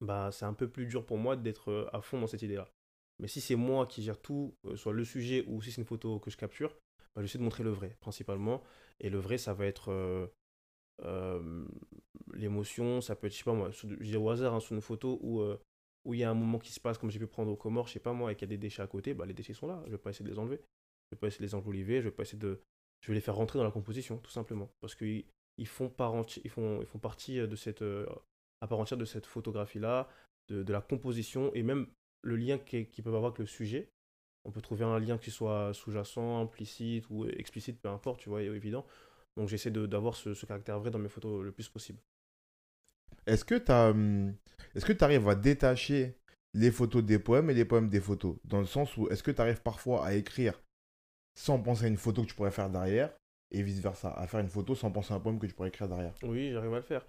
bah c'est un peu plus dur pour moi d'être à fond dans cette idée-là. Mais si c'est moi qui gère tout, euh, soit le sujet ou si c'est une photo que je capture, bah, j'essaie de montrer le vrai, principalement. Et le vrai, ça va être euh, euh, l'émotion, ça peut être, je sais pas moi, je dis au hasard, hein, sur une photo où il y a un moment qui se passe, comme j'ai pu prendre au Comores, je sais pas moi, et qu'il y a des déchets à côté, bah les déchets sont là, je vais pas essayer de les enlever. Je vais pas essayer de les enjoliver, je vais pas essayer de... Je vais les faire rentrer dans la composition, tout simplement. Parce qu'ils ils font, ils font, ils font partie de cette... à part entière de cette photographie-là, de, de la composition, et même le lien qu'ils peuvent avoir avec le sujet. On peut trouver un lien qui soit sous-jacent, implicite ou explicite, peu importe, tu vois, évident. Donc j'essaie d'avoir ce, ce caractère vrai dans mes photos le plus possible. Est-ce que tu est-ce que tu arrives à détacher les photos des poèmes et les poèmes des photos? Dans le sens où est-ce que tu arrives parfois à écrire sans penser à une photo que tu pourrais faire derrière et vice-versa, à faire une photo sans penser à un poème que tu pourrais écrire derrière? Oui, j'arrive à le faire.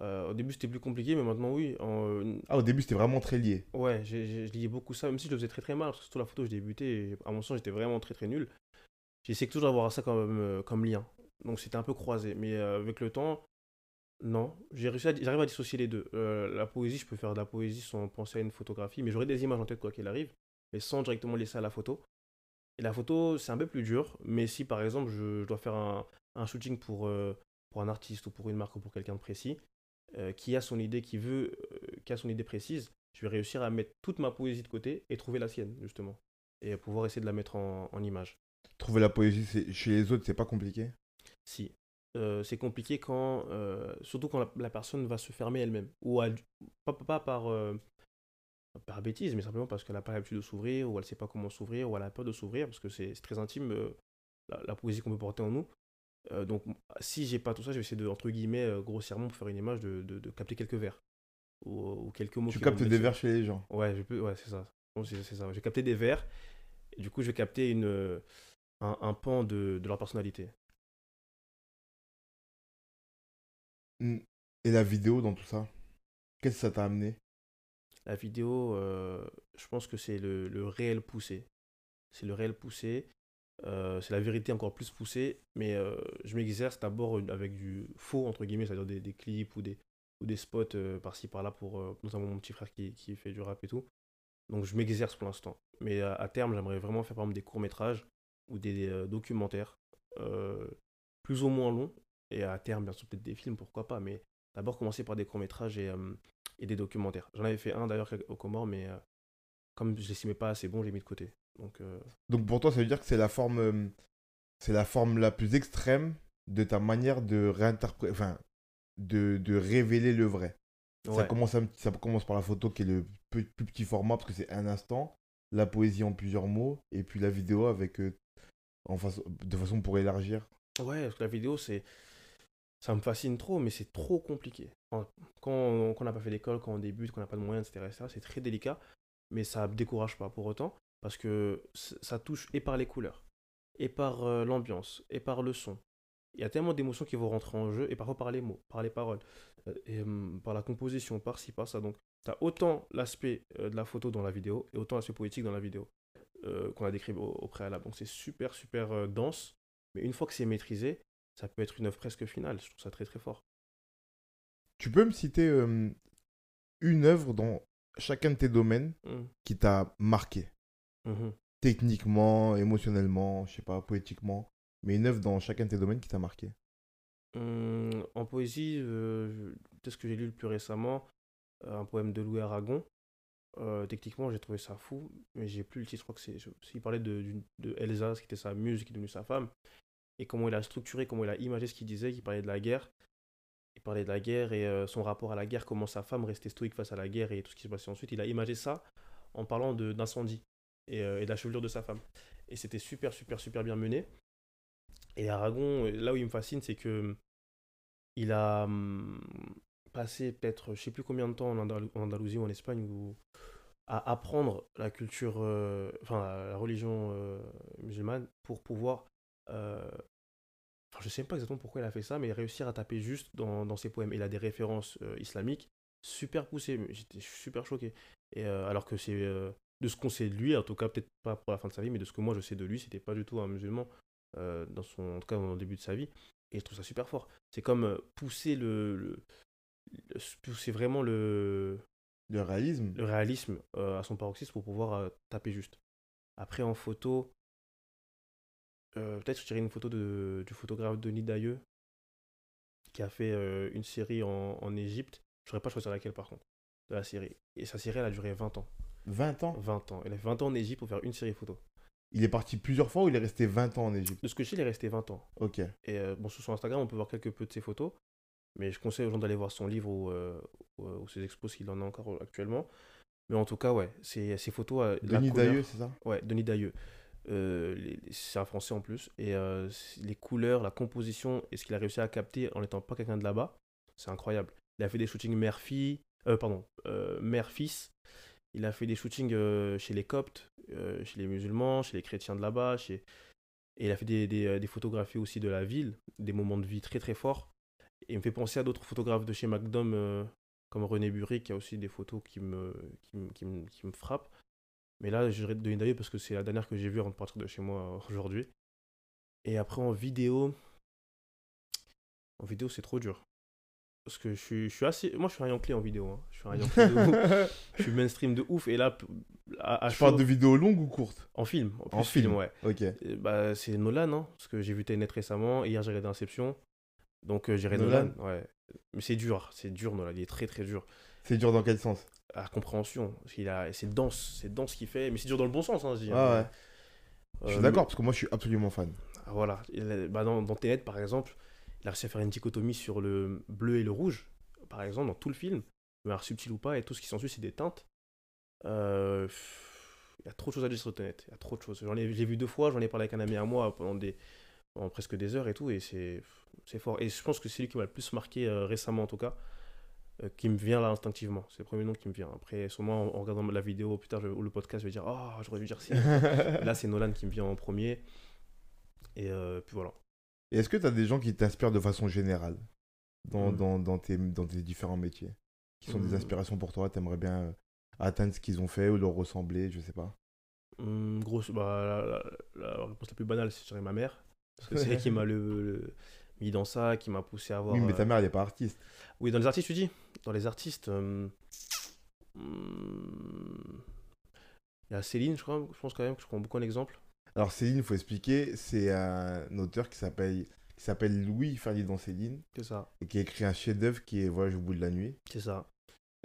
Euh, au début, c'était plus compliqué, mais maintenant, oui. En, euh, Ah, au début, c'était vraiment très lié. Ouais, je liais beaucoup ça, même si je le faisais très très mal, parce que surtout la photo, je débutais, et à mon sens, j'étais vraiment très très nul. J'essayais toujours d'avoir ça comme, euh, comme lien. Donc c'était un peu croisé. Mais euh, avec le temps, non. À, j'arrive à dissocier les deux. La poésie, je peux faire de la poésie sans penser à une photographie, mais j'aurai des images en tête quoi qu'il arrive, mais sans directement laisser à la photo. Et la photo, c'est un peu plus dur, mais si par exemple, je, je dois faire un, un shooting pour, pour un artiste ou pour une marque ou pour quelqu'un de précis, euh, qui a son idée, qui veut, euh, qui a son idée précise, je vais réussir à mettre toute ma poésie de côté et trouver la sienne, justement. Et pouvoir essayer de la mettre en, en image. Trouver la poésie chez les autres, c'est pas compliqué? Si. Euh, c'est compliqué quand, surtout quand la, la personne va se fermer elle-même. Ou elle- pas, pas par, par bêtise, mais simplement parce qu'elle n'a pas l'habitude de s'ouvrir, ou elle ne sait pas comment s'ouvrir, ou elle a peur de s'ouvrir, parce que c'est très intime, la, la poésie qu'on peut porter en nous. Euh, donc, si j'ai pas tout ça, je vais essayer de, entre guillemets, euh, grossièrement, pour faire une image, de, de- de capter quelques vers. Ou, ou quelques mots. Tu captes des vers chez les gens. Ouais, je peux, ouais, c'est ça. Bon, c'est ça. Je vais capter des vers, et du coup, je vais capter une, euh, un, un pan de, de leur personnalité. Et la vidéo dans tout ça Qu'est-ce que ça t'a amené? La vidéo, euh, je pense que c'est le, le réel poussé. C'est le réel poussé. Euh, c'est la vérité encore plus poussée, mais euh, je m'exerce d'abord avec du faux, entre guillemets, c'est-à-dire des, des clips ou des, ou des spots euh, par-ci par-là pour euh, notamment mon petit frère qui, qui fait du rap et tout. Donc je m'exerce pour l'instant. Mais à, terme, j'aimerais vraiment faire par exemple des courts-métrages ou des euh, documentaires euh, plus ou moins longs. Et à terme, bien sûr, peut-être des films, pourquoi pas. Mais d'abord commencer par des courts-métrages et, euh, et des documentaires. J'en avais fait un d'ailleurs au Comores, mais euh, comme je l'estimais pas assez bon, j'ai mis de côté. Donc euh, Donc pour toi, ça veut dire que c'est la forme, euh, c'est la forme la plus extrême de ta manière de réinterpréter, enfin, de, de révéler le vrai. Ça, commence ça commence par la photo qui est le plus, plus petit format parce que c'est un instant, la poésie en plusieurs mots, et puis la vidéo avec euh, en façon, de façon pour élargir. Ouais, parce que la vidéo, c'est. Ça me fascine trop, mais c'est trop compliqué. Quand on n'a pas fait d'école, quand on débute, qu'on n'a pas de moyens, etc., etc., c'est très délicat, mais ça ne décourage pas pour autant, parce que ça touche et par les couleurs, et par euh, l'ambiance, et par le son. Il y a tellement d'émotions qui vont rentrer en jeu, et parfois par les mots, par les paroles, euh, et par la composition, par ci, par ça. Donc, tu as autant l'aspect euh, de la photo dans la vidéo, et autant l'aspect poétique dans la vidéo, qu'on a décrit au, au préalable. Donc, c'est super, super dense, mais une fois que c'est maîtrisé, ça peut être une œuvre presque finale. Je trouve ça très, très fort. Tu peux me citer euh, une œuvre dans chacun de tes domaines Hum, qui t'a marqué? Mhm. techniquement, émotionnellement, je sais pas, poétiquement, mais une œuvre dans chacun de tes domaines qui t'a marqué. Hum, en poésie, euh, je- peut-ce que j'ai lu le plus récemment, euh, un poème de Louis Aragon. Euh, techniquement, j'ai trouvé ça fou, mais j'ai plus le titre. Je crois que c'est. Il parlait de, de Elsa, ce qui était sa muse, qui est devenue sa femme, et comment il a structuré, comment il a imagé ce qu'il disait. Il parlait de la guerre. Il parlait de la guerre et euh, son rapport à la guerre, comment sa femme restait stoïque face à la guerre et tout ce qui se passait ensuite. Il a imagé ça en parlant de- d'incendie et, euh, et de la chevelure de sa femme. Et c'était super, super, super bien mené. Et Aragon, euh, là où il me fascine, c'est que il a hum, passé peut-être, je sais plus combien de temps en, Andalou- en Andalousie ou en Espagne, ou à apprendre la culture, euh, enfin la, religion musulmane pour pouvoir, enfin je sais pas exactement pourquoi il a fait ça, mais réussir à taper juste dans, dans ses poèmes. Il a des références islamiques super poussées, j'étais super choqué. Et alors que c'est de ce qu'on sait de lui, en tout cas peut-être pas pour la fin de sa vie, mais de ce que moi je sais de lui, c'était pas du tout un musulman euh, dans son, en tout cas dans le début de sa vie. Et je trouve ça super fort. C'est comme euh, pousser le, le- le- pousser vraiment le, Le réalisme. le réalisme euh, à son paroxysme pour pouvoir euh, taper juste. Après en photo, peut-être je dirais une photo de, du photographe Denis Dailleux qui a fait une série en, en Égypte. Je saurais pas choisir laquelle par contre de la série. Et sa série elle a duré 20 ans. 20 ans. 20 ans. Il a fait 20 ans en Égypte pour faire une série photo. Il est parti plusieurs fois ou il est resté 20 ans en Égypte? De ce que je sais, il est resté 20 ans. Ok. Et euh, bon, sur son Instagram, on peut voir quelques peu de ses photos. Mais je conseille aux gens d'aller voir son livre ou, euh, ou, euh, ou ses expos s'il en a encore actuellement. Mais en tout cas, ouais, ses, ses photos. euh, Denis Dailleux, c'est ça? Ouais, Denis Dailleux. C'est un français en plus. Et les couleurs, la composition et ce qu'il a réussi à capter en n'étant pas quelqu'un de là-bas, c'est incroyable. Il a fait des shootings mère-fille, pardon, mère-fils. Il a fait des shootings euh, chez les Coptes, euh, chez les musulmans, chez les chrétiens de là-bas. Et il a fait euh, des photographies aussi de la ville, des moments de vie très très forts. Et il me fait penser à d'autres photographes de chez McDom, euh, comme René Burry, qui a aussi des photos qui me, frappent. Mais là, je dirais Denis Dailleux parce que c'est la dernière que j'ai vue avant de de chez moi aujourd'hui. Et après, en vidéo, en vidéo, c'est trop dur. Parce que je suis, je suis assez. Moi, je suis un Yankee en vidéo. hein. Je suis un Yankee de ouf. Je suis mainstream de ouf. Et là, à, à Je parle de vidéos longues ou courtes? En film. En, film. film, ouais. Ok. Bah, c'est Nolan, hein, parce que j'ai vu Tenet récemment. Hier, j'ai regardé Inception. Donc, euh, j'irai Nolan. Nolan. Ouais. Mais c'est dur. C'est dur, Nolan. Il est très, très dur. C'est dur dans quel sens? À compréhension. Parce qu'il a... C'est dense. C'est dense ce qu'il fait. Mais c'est dur dans le bon sens, hein, je dis. Ah ouais. Je suis Euh, d'accord parce que moi je suis absolument fan. Voilà. Bah, dans, dans Tenet, par exemple, il a réussi à faire une dichotomie sur le bleu et le rouge, par exemple, dans tout le film. Mais alors, subtil ou pas, et tout ce qui s'ensuit, c'est des teintes. Euh, Il y a trop de choses à dire sur Tenet. Il y a trop de choses. J'en ai, j'ai vu deux fois, j'en ai parlé avec un ami à moi pendant, des, pendant presque des heures et tout, et c'est, c'est fort. Et je pense que c'est lui qui m'a le plus marqué euh, récemment, en tout cas, euh, qui me vient là instinctivement. C'est le premier nom qui me vient. Après, sûrement, en, en regardant la vidéo plus tard je- ou le podcast, je vais dire Oh, j'aurais dû dire si. Là, c'est Nolan qui me vient en premier. Et euh, puis voilà. Et est-ce que tu as des gens qui t'inspirent de façon générale dans, Mm. dans, dans tes, dans tes différents métiers Qui sont des Mm. inspirations pour toi T'aimerais bien euh, atteindre ce qu'ils ont fait ou leur ressembler, je sais pas? Hum, grosse, bah, la, la- la réponse la plus banale, c'est ma mère. Parce que c'est elle qui m'a le, le- mis dans ça, qui m'a poussé à voir. oui, mais ta euh, mère, elle est pas artiste. Oui, dans les artistes, tu dis? Dans les artistes. hum, Il y a Céline, je crois, je pense quand même que je prends beaucoup un exemple. Alors Céline, il faut expliquer, c'est un auteur qui s'appelle qui s'appelle Louis Ferdinand Céline C'est ça, et qui a écrit un chef-d'œuvre qui est Voyage au bout de la nuit. c'est ça.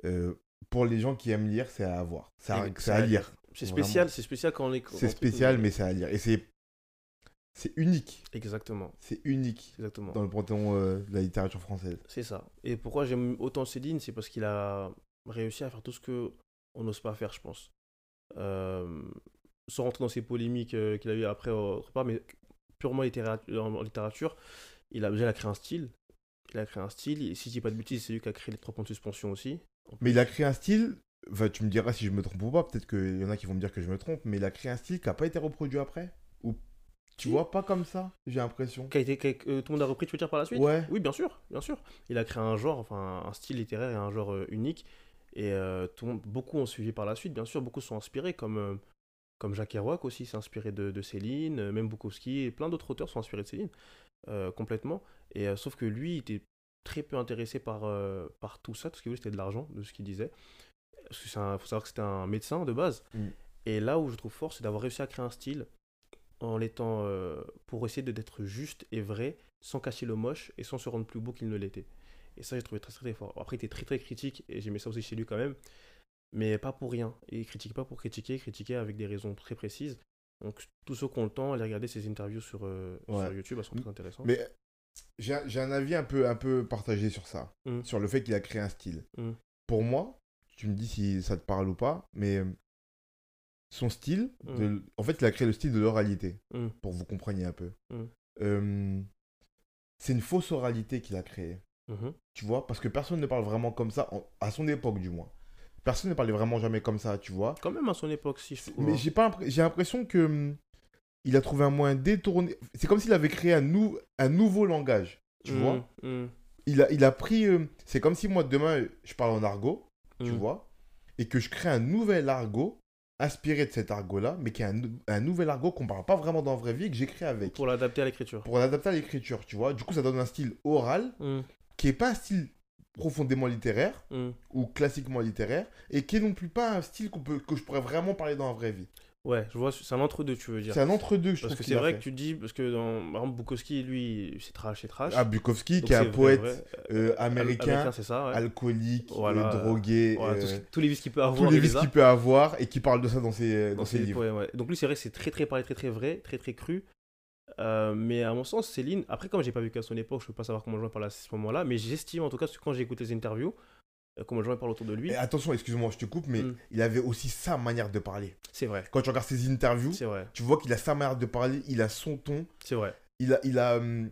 Euh, pour les gens qui aiment lire, c'est à avoir. C'est à, à lire. C'est spécial, c'est spécial quand on est. C'est spécial, mais c'est à lire. Et c'est c'est unique. Exactement, C'est unique exactement. dans le panthéon euh, de la littérature française. C'est ça. Et pourquoi j'aime autant Céline, c'est parce qu'il a réussi à faire tout ce que on n'ose pas faire, je pense. Euh, sans rentrer dans ces polémiques euh, qu'il a eu après autre part, mais purement en, littérature, il a déjà créé un style. Il a créé un style. Et si je dis pas de bêtises, c'est lui qui a créé les trois points de suspension aussi. Mais il a créé un style, enfin, tu me diras si je me trompe ou pas, peut-être qu'il y en a qui vont me dire que je me trompe, mais il a créé un style qui n'a pas été reproduit après? Ou tu vois, pas comme ça, j'ai l'impression. Qui a été, qui euh, tout le monde a repris, tu veux dire, par la suite? Ouais. Oui, bien sûr, bien sûr. Il a créé un genre, enfin un style littéraire et un genre euh, unique. Et euh, tout beaucoup ont suivi par la suite, bien sûr. Beaucoup sont inspirés, comme, euh, comme Jacques Kerouac aussi s'est inspiré de, de Céline, euh, même Bukowski et plein d'autres auteurs sont inspirés de Céline, euh, complètement. Et euh, sauf que lui, il était très peu intéressé par, euh, par tout ça, parce que lui, c'était de l'argent, de ce qu'il disait. Parce que c'est un- faut savoir que c'était un médecin de base. Mm. Et là où je trouve fort, c'est d'avoir réussi à créer un style en l'étant euh, pour essayer d'être juste et vrai sans cacher le moche et sans se rendre plus beau qu'il ne l'était. Et ça, j'ai trouvé très, très très fort. Après, il était très très critique et j'aimais ça aussi chez lui quand même, mais pas pour rien. Et il critique pas pour critiquer, il critiquait avec des raisons très précises. Donc, tous ceux qui ont le temps, allez regarder ses interviews sur, euh, Ouais. sur YouTube, elles sont très intéressantes. Mais j'ai un- avis un peu, un peu partagé sur ça, Mm. sur le fait qu'il a créé un style. Mm. Pour moi, tu me dis si ça te parle ou pas, mais son style, Mm. de- en fait, il a créé le style de l'oralité, pour que vous compreniez un peu. Euh, c'est une fausse oralité qu'il a créée. Mhm. tu vois, parce que personne ne parle vraiment comme ça, en- à son époque du moins. Personne ne parlait vraiment jamais comme ça, tu vois. Quand même à son époque, si je trouve. Mais hein. j'ai pas j'ai l'impression que hum, il a trouvé un moyen détourné. C'est comme s'il avait créé un, nou- un nouveau langage, tu Mm, vois. mm, Il a, il a pris. euh, c'est comme si moi demain je parle en argot, tu mm. vois, et que je crée un nouvel argot inspiré de cet argot-là, mais qui est un, nou- un nouvel argot qu'on parle pas vraiment dans la vraie vie, que j'ai créé avec. Pour l'adapter à l'écriture. Pour l'adapter à l'écriture, tu vois. Du coup, ça donne un style oral qui est pas un style profondément littéraire mm. ou classiquement littéraire et qui est non plus pas un style qu'on peut, que je pourrais vraiment parler dans la vraie vie. Ouais, je vois, c'est un entre-deux, tu veux dire. C'est un entre-deux, je Parce que c'est vrai fait. que tu dis, parce que dans, par exemple, Bukowski, lui, c'est trash, c'est trash. Ah, Bukowski, Donc qui est un vrai, poète vrai. euh, Am- américain, c'est ça, ouais. alcoolique, Voilà. euh, drogué, Voilà, euh, tous les vices qu'il peut avoir. tous les vices qu'il peut avoir et qui parle de ça dans ses, dans Dans ses ses livres. poèmes, ouais. Donc lui, c'est vrai c'est très très parlé, très très vrai, très très cru. Euh, mais à mon sens, Céline, après, comme j'ai pas vu qu'à son époque, je peux pas savoir comment joint parle à ce moment-là, mais j'estime en tout cas, quand j'ai écouté les interviews, euh, comment joint parle autour de lui, Et attention, excuse-moi, je te coupe, mais Mm. il avait aussi sa manière de parler. c'est vrai, Quand tu regardes ses interviews, vrai, tu vois qu'il a sa manière de parler, il a son ton, c'est vrai. il a, il a, hum,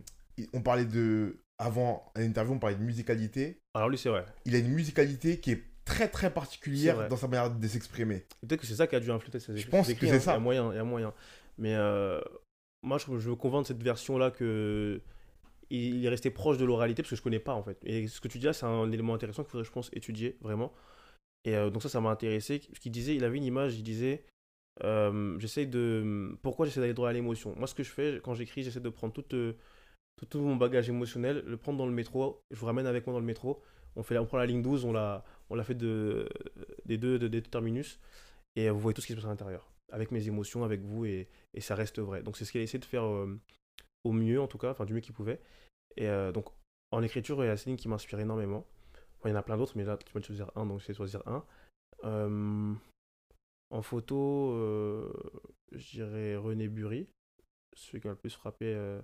on parlait de, avant l'interview, on parlait de musicalité. Alors lui, c'est vrai. Il a une musicalité qui est très très particulière dans sa manière de s'exprimer. Peut-être que c'est ça qui a dû influer ses Je pense ses que c'est hein. ça. Il y a moyen, il y a moyen. Mais euh, moi, je, je me convainc de cette version-là que il est resté proche de l'oralité parce que je connais pas en fait. Et ce que tu dis là, c'est un élément intéressant qu'il faudrait, je pense, étudier vraiment. Et euh, donc ça, ça m'a intéressé. Ce qu'il disait, il avait une image, il disait, euh, j'essaie de, pourquoi j'essaie d'aller droit à l'émotion? Moi, ce que je fais quand j'écris, j'essaie de prendre toute, euh, tout, mon bagage émotionnel, le prendre dans le métro. Je vous ramène avec moi dans le métro. On fait, on prend la ligne 12, on l'a, on l'a fait de, des deux, de- des deux terminus et vous voyez tout ce qui se passe à l'intérieur, avec mes émotions, avec vous, et, ça reste vrai. Donc c'est ce qu'il a essayé de faire euh, au mieux, en tout cas, enfin du mieux qu'il pouvait. Et euh, donc en écriture, il y a Céline qui m'inspire énormément. Il y en a plein d'autres, mais là, tu vas choisir un, donc je vais choisir un. Euh, en photo, je dirais René Bury, celui qui m'a le plus frappé.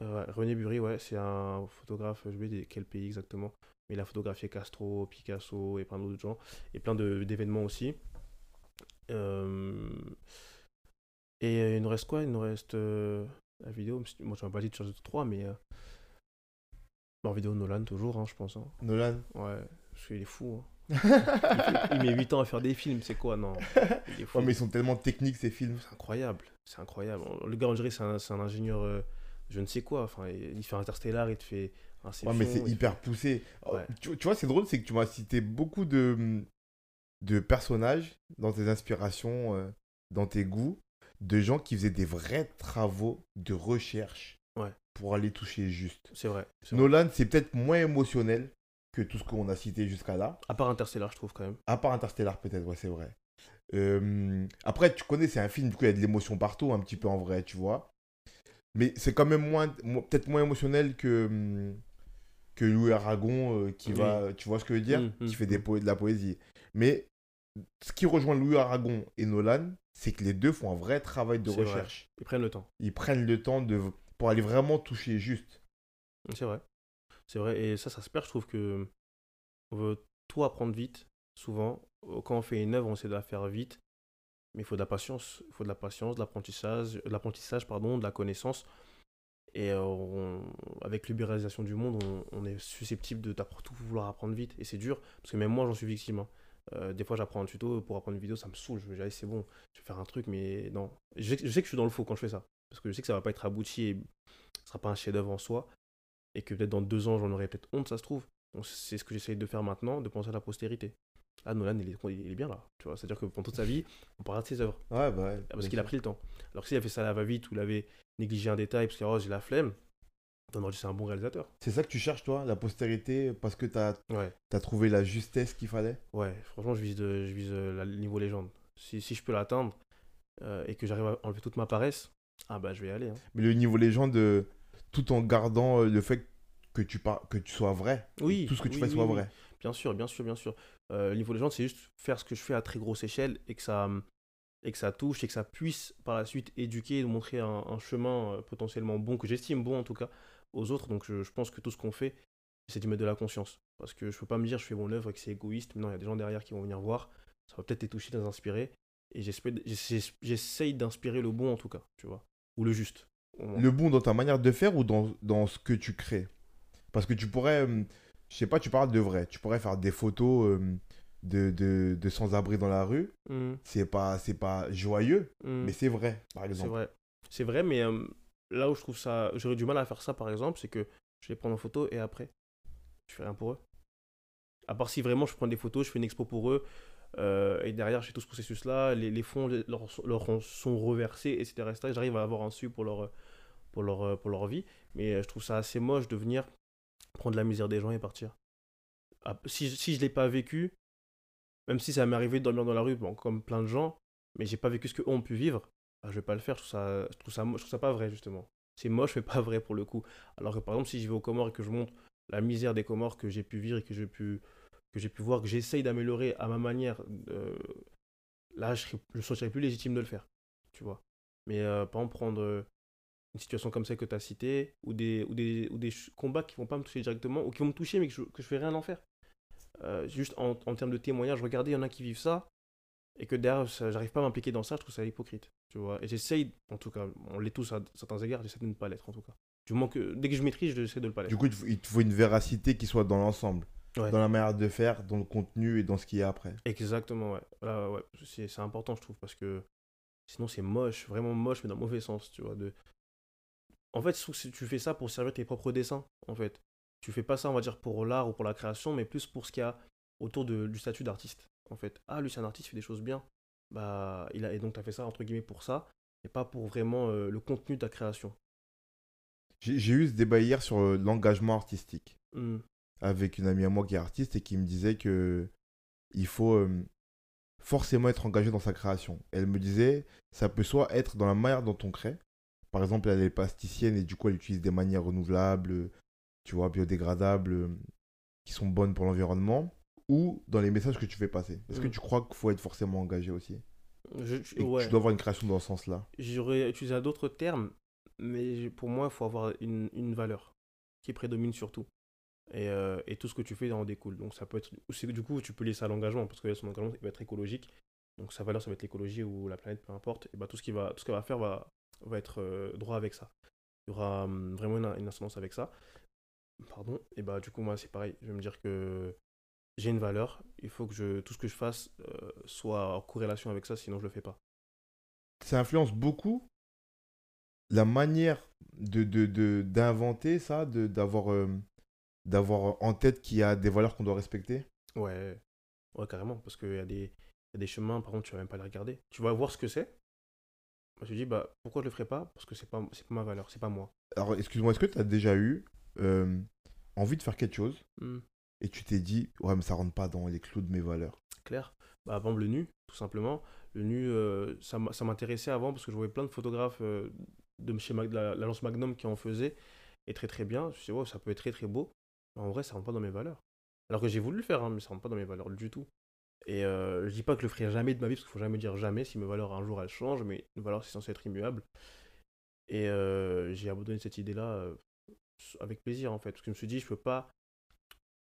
René Bury, ouais, c'est un photographe, je pas quel pays exactement, mais il a photographié Castro, Picasso et plein d'autres gens, et plein d'événements aussi. Euh, Et il nous reste quoi? Il nous reste euh, la vidéo. Moi, je m'ai pas dit de choisir 3, mais. euh, En vidéo, Nolan, toujours, hein, je pense. hein. Nolan? Ouais, parce qu'il est fou. hein. Il, met 8 ans à faire des films, c'est quoi? Non, il est fou. Ouais, mais ils sont tellement techniques ces films. C'est incroyable, c'est incroyable. Le gars, on dirait, c'est un, ingénieur, euh, je ne sais quoi. Enfin, il fait Interstellar, il te fait Inception, Ouais, mais c'est hyper poussé. Ouais. Tu, tu vois, c'est drôle, c'est que tu m'as cité beaucoup de, de personnages dans tes inspirations, euh, dans tes goûts, de gens qui faisaient des vrais travaux de recherche Ouais. pour aller toucher juste. C'est vrai. Nolan, c'est peut-être moins émotionnel que tout ce qu'on a cité jusqu'à là. À part Interstellar, je trouve quand même. À part Interstellar, peut-être, ouais, c'est vrai. Euh, après, tu connais, c'est un film, du coup, il y a de l'émotion partout, un petit peu en vrai, tu vois. Mais c'est quand même moins, mo- peut-être moins émotionnel que, que Louis Aragon, euh, qui Oui. va, tu vois ce que je veux dire? Mm, mm, Qui fait des po- de la poésie. Mais ce qui rejoint Louis Aragon et Nolan, c'est que les deux font un vrai travail de vrai. recherche. Ils prennent le temps. Ils prennent le temps de, pour aller vraiment toucher juste. C'est vrai. C'est vrai. Et ça, ça se perd. Je trouve que on veut tout apprendre vite. Souvent, Euh, quand on fait une œuvre, on essaie de la faire vite. Mais il faut de la patience. Il faut de la patience, de l'apprentissage, de l'apprentissage, pardon, de la connaissance. Et euh, on- avec l'ubérisation du monde, on, on est susceptible de tout vouloir apprendre vite. Et c'est dur, parce que même moi, j'en suis victime. hein. Euh, des fois, j'apprends un tuto pour apprendre une vidéo, ça me saoule. Je me dis, allez, c'est bon, je vais faire un truc, mais non. Je sais, que- je sais que je suis dans le faux quand je fais ça. Parce que je sais que ça va pas être abouti et ce sera pas un chef-d'œuvre en soi. Et que peut-être dans deux ans, j'en aurai peut-être honte, ça se trouve. Donc, c'est ce que j'essaye de faire maintenant, de penser à la postérité. Ah, Nolan, il est, il est bien là. Tu vois, c'est-à-dire que pendant toute sa vie, on parlera de ses œuvres. Ouais, bah ouais, Parce qu'il a pris le temps. Alors que s'il a fait ça à la va-vite ou il avait négligé un détail parce que oh, j'ai la flemme, c'est un bon réalisateur. C'est ça que tu cherches, toi, la postérité, parce que tu as, Ouais, trouvé la justesse qu'il fallait? Ouais, franchement, je vise, de- je vise euh, le niveau légende. Si, si je peux l'atteindre euh, et que j'arrive à enlever toute ma paresse, ah bah je vais y aller. hein. Mais le niveau légende, euh, tout en gardant euh, le fait que tu, par... que tu sois vrai. Oui, Tout ce que tu oui, fais oui, soit oui. vrai. Bien sûr, bien sûr, bien sûr. Le niveau légende, c'est juste faire ce que je fais à très grosse échelle et que ça, et que ça touche et que ça puisse par la suite éduquer et montrer un, un chemin potentiellement bon, que j'estime bon en tout cas, aux autres. Donc je, je pense que tout ce qu'on fait, c'est d'y mettre de la conscience. Parce que je peux pas me dire je fais mon œuvre et que c'est égoïste. Mais non, il y a des gens derrière qui vont venir voir. Ça va peut-être les toucher, les inspirer. Et j'essaye d'inspirer le bon en tout cas, tu vois. Ou le juste. Le bon dans ta manière de faire ou dans, dans ce que tu crées? Parce que tu pourrais, euh, je sais pas, tu parles de vrai. Tu pourrais faire des photos euh, de, de, de sans-abri dans la rue. Mhm, C'est pas, c'est pas joyeux, mhm. mais c'est vrai, par C'est exemple. vrai. C'est vrai, mais euh, là où je trouve ça. J'aurais du mal à faire ça, par exemple, c'est que je les prends en photo et après, je fais rien pour eux. À part si vraiment je prends des photos, je fais une expo pour eux, euh, et derrière, j'ai tout ce processus-là, les, fonds leur, sont reversés, etc. etc. J'arrive à avoir un su pour leur, pour, leur, pour leur vie, mais euh, je trouve ça assez moche de venir prendre la misère des gens et partir. Ah, Si, si je ne l'ai pas vécu, même si ça m'est arrivé de dormir dans la rue, bon, comme plein de gens, mais j'ai pas vécu ce qu'eux ont pu vivre, bah, je vais pas le faire. Je trouve ça, je trouve ça, je trouve ça pas vrai, justement. C'est moche, mais pas vrai pour le coup. Alors que par exemple, si je vais aux Comores et que je montre la misère des Comores que j'ai pu vivre et que j'ai pu, que j'ai pu voir, que j'essaye d'améliorer à ma manière, euh, là, je, serais, me sentirais plus légitime de le faire. Tu vois. Mais euh, par exemple, prendre euh, une situation comme celle que tu as citée, ou des, ou, des, ou des combats qui vont pas me toucher directement, ou qui vont me toucher, mais que je, que je fais rien en faire. Euh, juste en, en termes de témoignage, regardez, il y en a qui vivent ça, et que derrière, j'arrive pas à m'impliquer dans ça, je trouve ça hypocrite. Tu vois. Et j'essaye, en tout cas, on l'est tous à certains égards, j'essaie de ne pas l'être, en tout cas. Du moment que, dès que je maîtrise, j'essaie de ne pas l'être. Du coup, il te faut- une véracité qui soit dans l'ensemble, Ouais. dans la manière de faire, dans le contenu et dans ce qu'il y a après. Exactement, ouais. Là, ouais. C'est, c'est important, je trouve, parce que sinon, c'est moche, vraiment moche, mais dans le mauvais sens, tu vois. De... En fait, je trouve que tu fais ça pour servir tes propres dessins, en fait. Tu fais pas ça, on va dire, pour l'art ou pour la création, mais plus pour ce qu'il y a autour de, du statut d'artiste, en fait. Ah, lui, c'est un artiste, il fait des choses bien. Bah, il a... Et donc, tu as fait ça, entre guillemets, pour ça, et pas pour vraiment euh, le contenu de ta création. J'ai eu ce débat hier sur euh, l'engagement artistique Hmm. avec une amie à moi qui est artiste et qui me disait que il faut euh, forcément être engagé dans sa création. Elle me disait, ça peut soit être dans la manière dont on crée. Par exemple, elle est plasticienne et du coup, elle utilise des manières renouvelables, tu vois, biodégradables, qui sont bonnes pour l'environnement, ou dans les messages que tu fais passer. Est-ce que Mm. tu crois qu'il faut être forcément engagé aussi Je- ouais. tu dois avoir une création dans ce sens-là J'aurais utilisé d'autres termes, mais pour moi, il faut avoir une, une valeur qui prédomine surtout. Et, euh, et tout ce que tu fais en découle. Donc ça peut être. Du coup, tu peux laisser à l'engagement, parce que son engagement il va être écologique. Donc sa valeur, ça va être l'écologie ou la planète, peu importe. Et bah, tout ce qu'il va, tout ce qu'elle va faire va, va être euh, droit avec ça. Il y aura hum, vraiment une, une incidence avec ça. Pardon. Et bah, du coup, moi, c'est pareil. Je vais me dire que j'ai une valeur. Il faut que je, tout ce que je fasse euh, soit en corrélation avec ça, sinon je le fais pas. Ça influence beaucoup la manière de de- de- d'inventer ça, de- d'avoir euh, d'avoir en tête qu'il y a des valeurs qu'on doit respecter? Ouais, ouais, carrément. Parce qu'il y, a des- il y a des chemins, par contre, tu vas même pas les regarder. Tu vas voir ce que c'est. Je me dis, bah, pourquoi je le ferais pas? Parce que c'est pas, c'est pas ma valeur, c'est pas moi. Alors, excuse-moi, est-ce que tu as déjà eu euh, envie de faire quelque chose? Hmm, et tu t'es dit, ouais, mais ça rentre pas dans les clous de mes valeurs clair. Bah, par le nu, tout simplement. Le nu, euh, ça m'intéressait avant parce que je voyais plein de photographes euh, de chez Mag- la- l'agence Magnum qui en faisaient. Et très très bien. Je me suis dit, ouais, ça peut être très très beau. Mais en vrai, ça rentre pas dans mes valeurs. Alors que j'ai voulu le faire, hein, mais ça rentre pas dans mes valeurs du tout. Et euh, je dis pas que je le ferai jamais de ma vie, parce qu'il faut jamais dire jamais si mes valeurs un jour elles changent, mais une valeur c'est censé être immuable. Et euh, j'ai abandonné cette idée-là avec plaisir en fait, parce que je me suis dit, je peux pas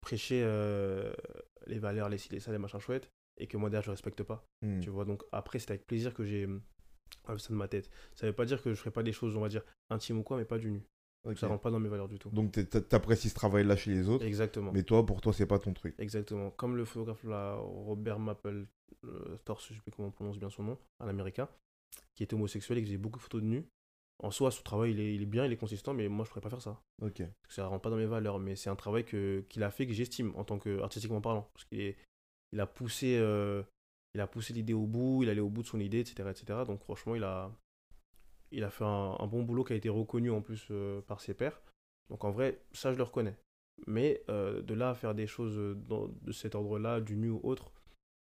prêcher euh, les valeurs, les ci, les ça, les machins chouettes, et que moi derrière je respecte pas. Hmm. Tu vois, donc après c'est avec plaisir que j'ai enlevé ça de ma tête. Ça veut pas dire que je ferai pas des choses, on va dire, intimes ou quoi, mais pas du nu. Ok. Ça rentre pas dans mes valeurs du tout. Donc, t'apprécies ce travail-là chez les autres, Exactement. mais toi, pour toi, c'est pas ton truc. Exactement. Comme le photographe là, Robert Maple euh, Torse, je sais plus comment on prononce bien son nom, un américain, qui était homosexuel et qui faisait beaucoup de photos de nu. En soi, son travail, il est, il est bien, il est consistant, mais moi, je pourrais pas faire ça. Ok. Parce que ça rentre pas dans mes valeurs. Mais c'est un travail que, qu'il a fait que j'estime en tant qu'artistiquement parlant. Parce qu'il est- il a poussé, euh, il a poussé l'idée au bout, il allait au bout de son idée, etc. etc. Donc, franchement, il a, il a fait un, un bon boulot qui a été reconnu en plus euh, par ses pairs. Donc, en vrai, ça, je le reconnais. Mais euh, de là à faire des choses dans- de cet ordre-là, du nu ou autre,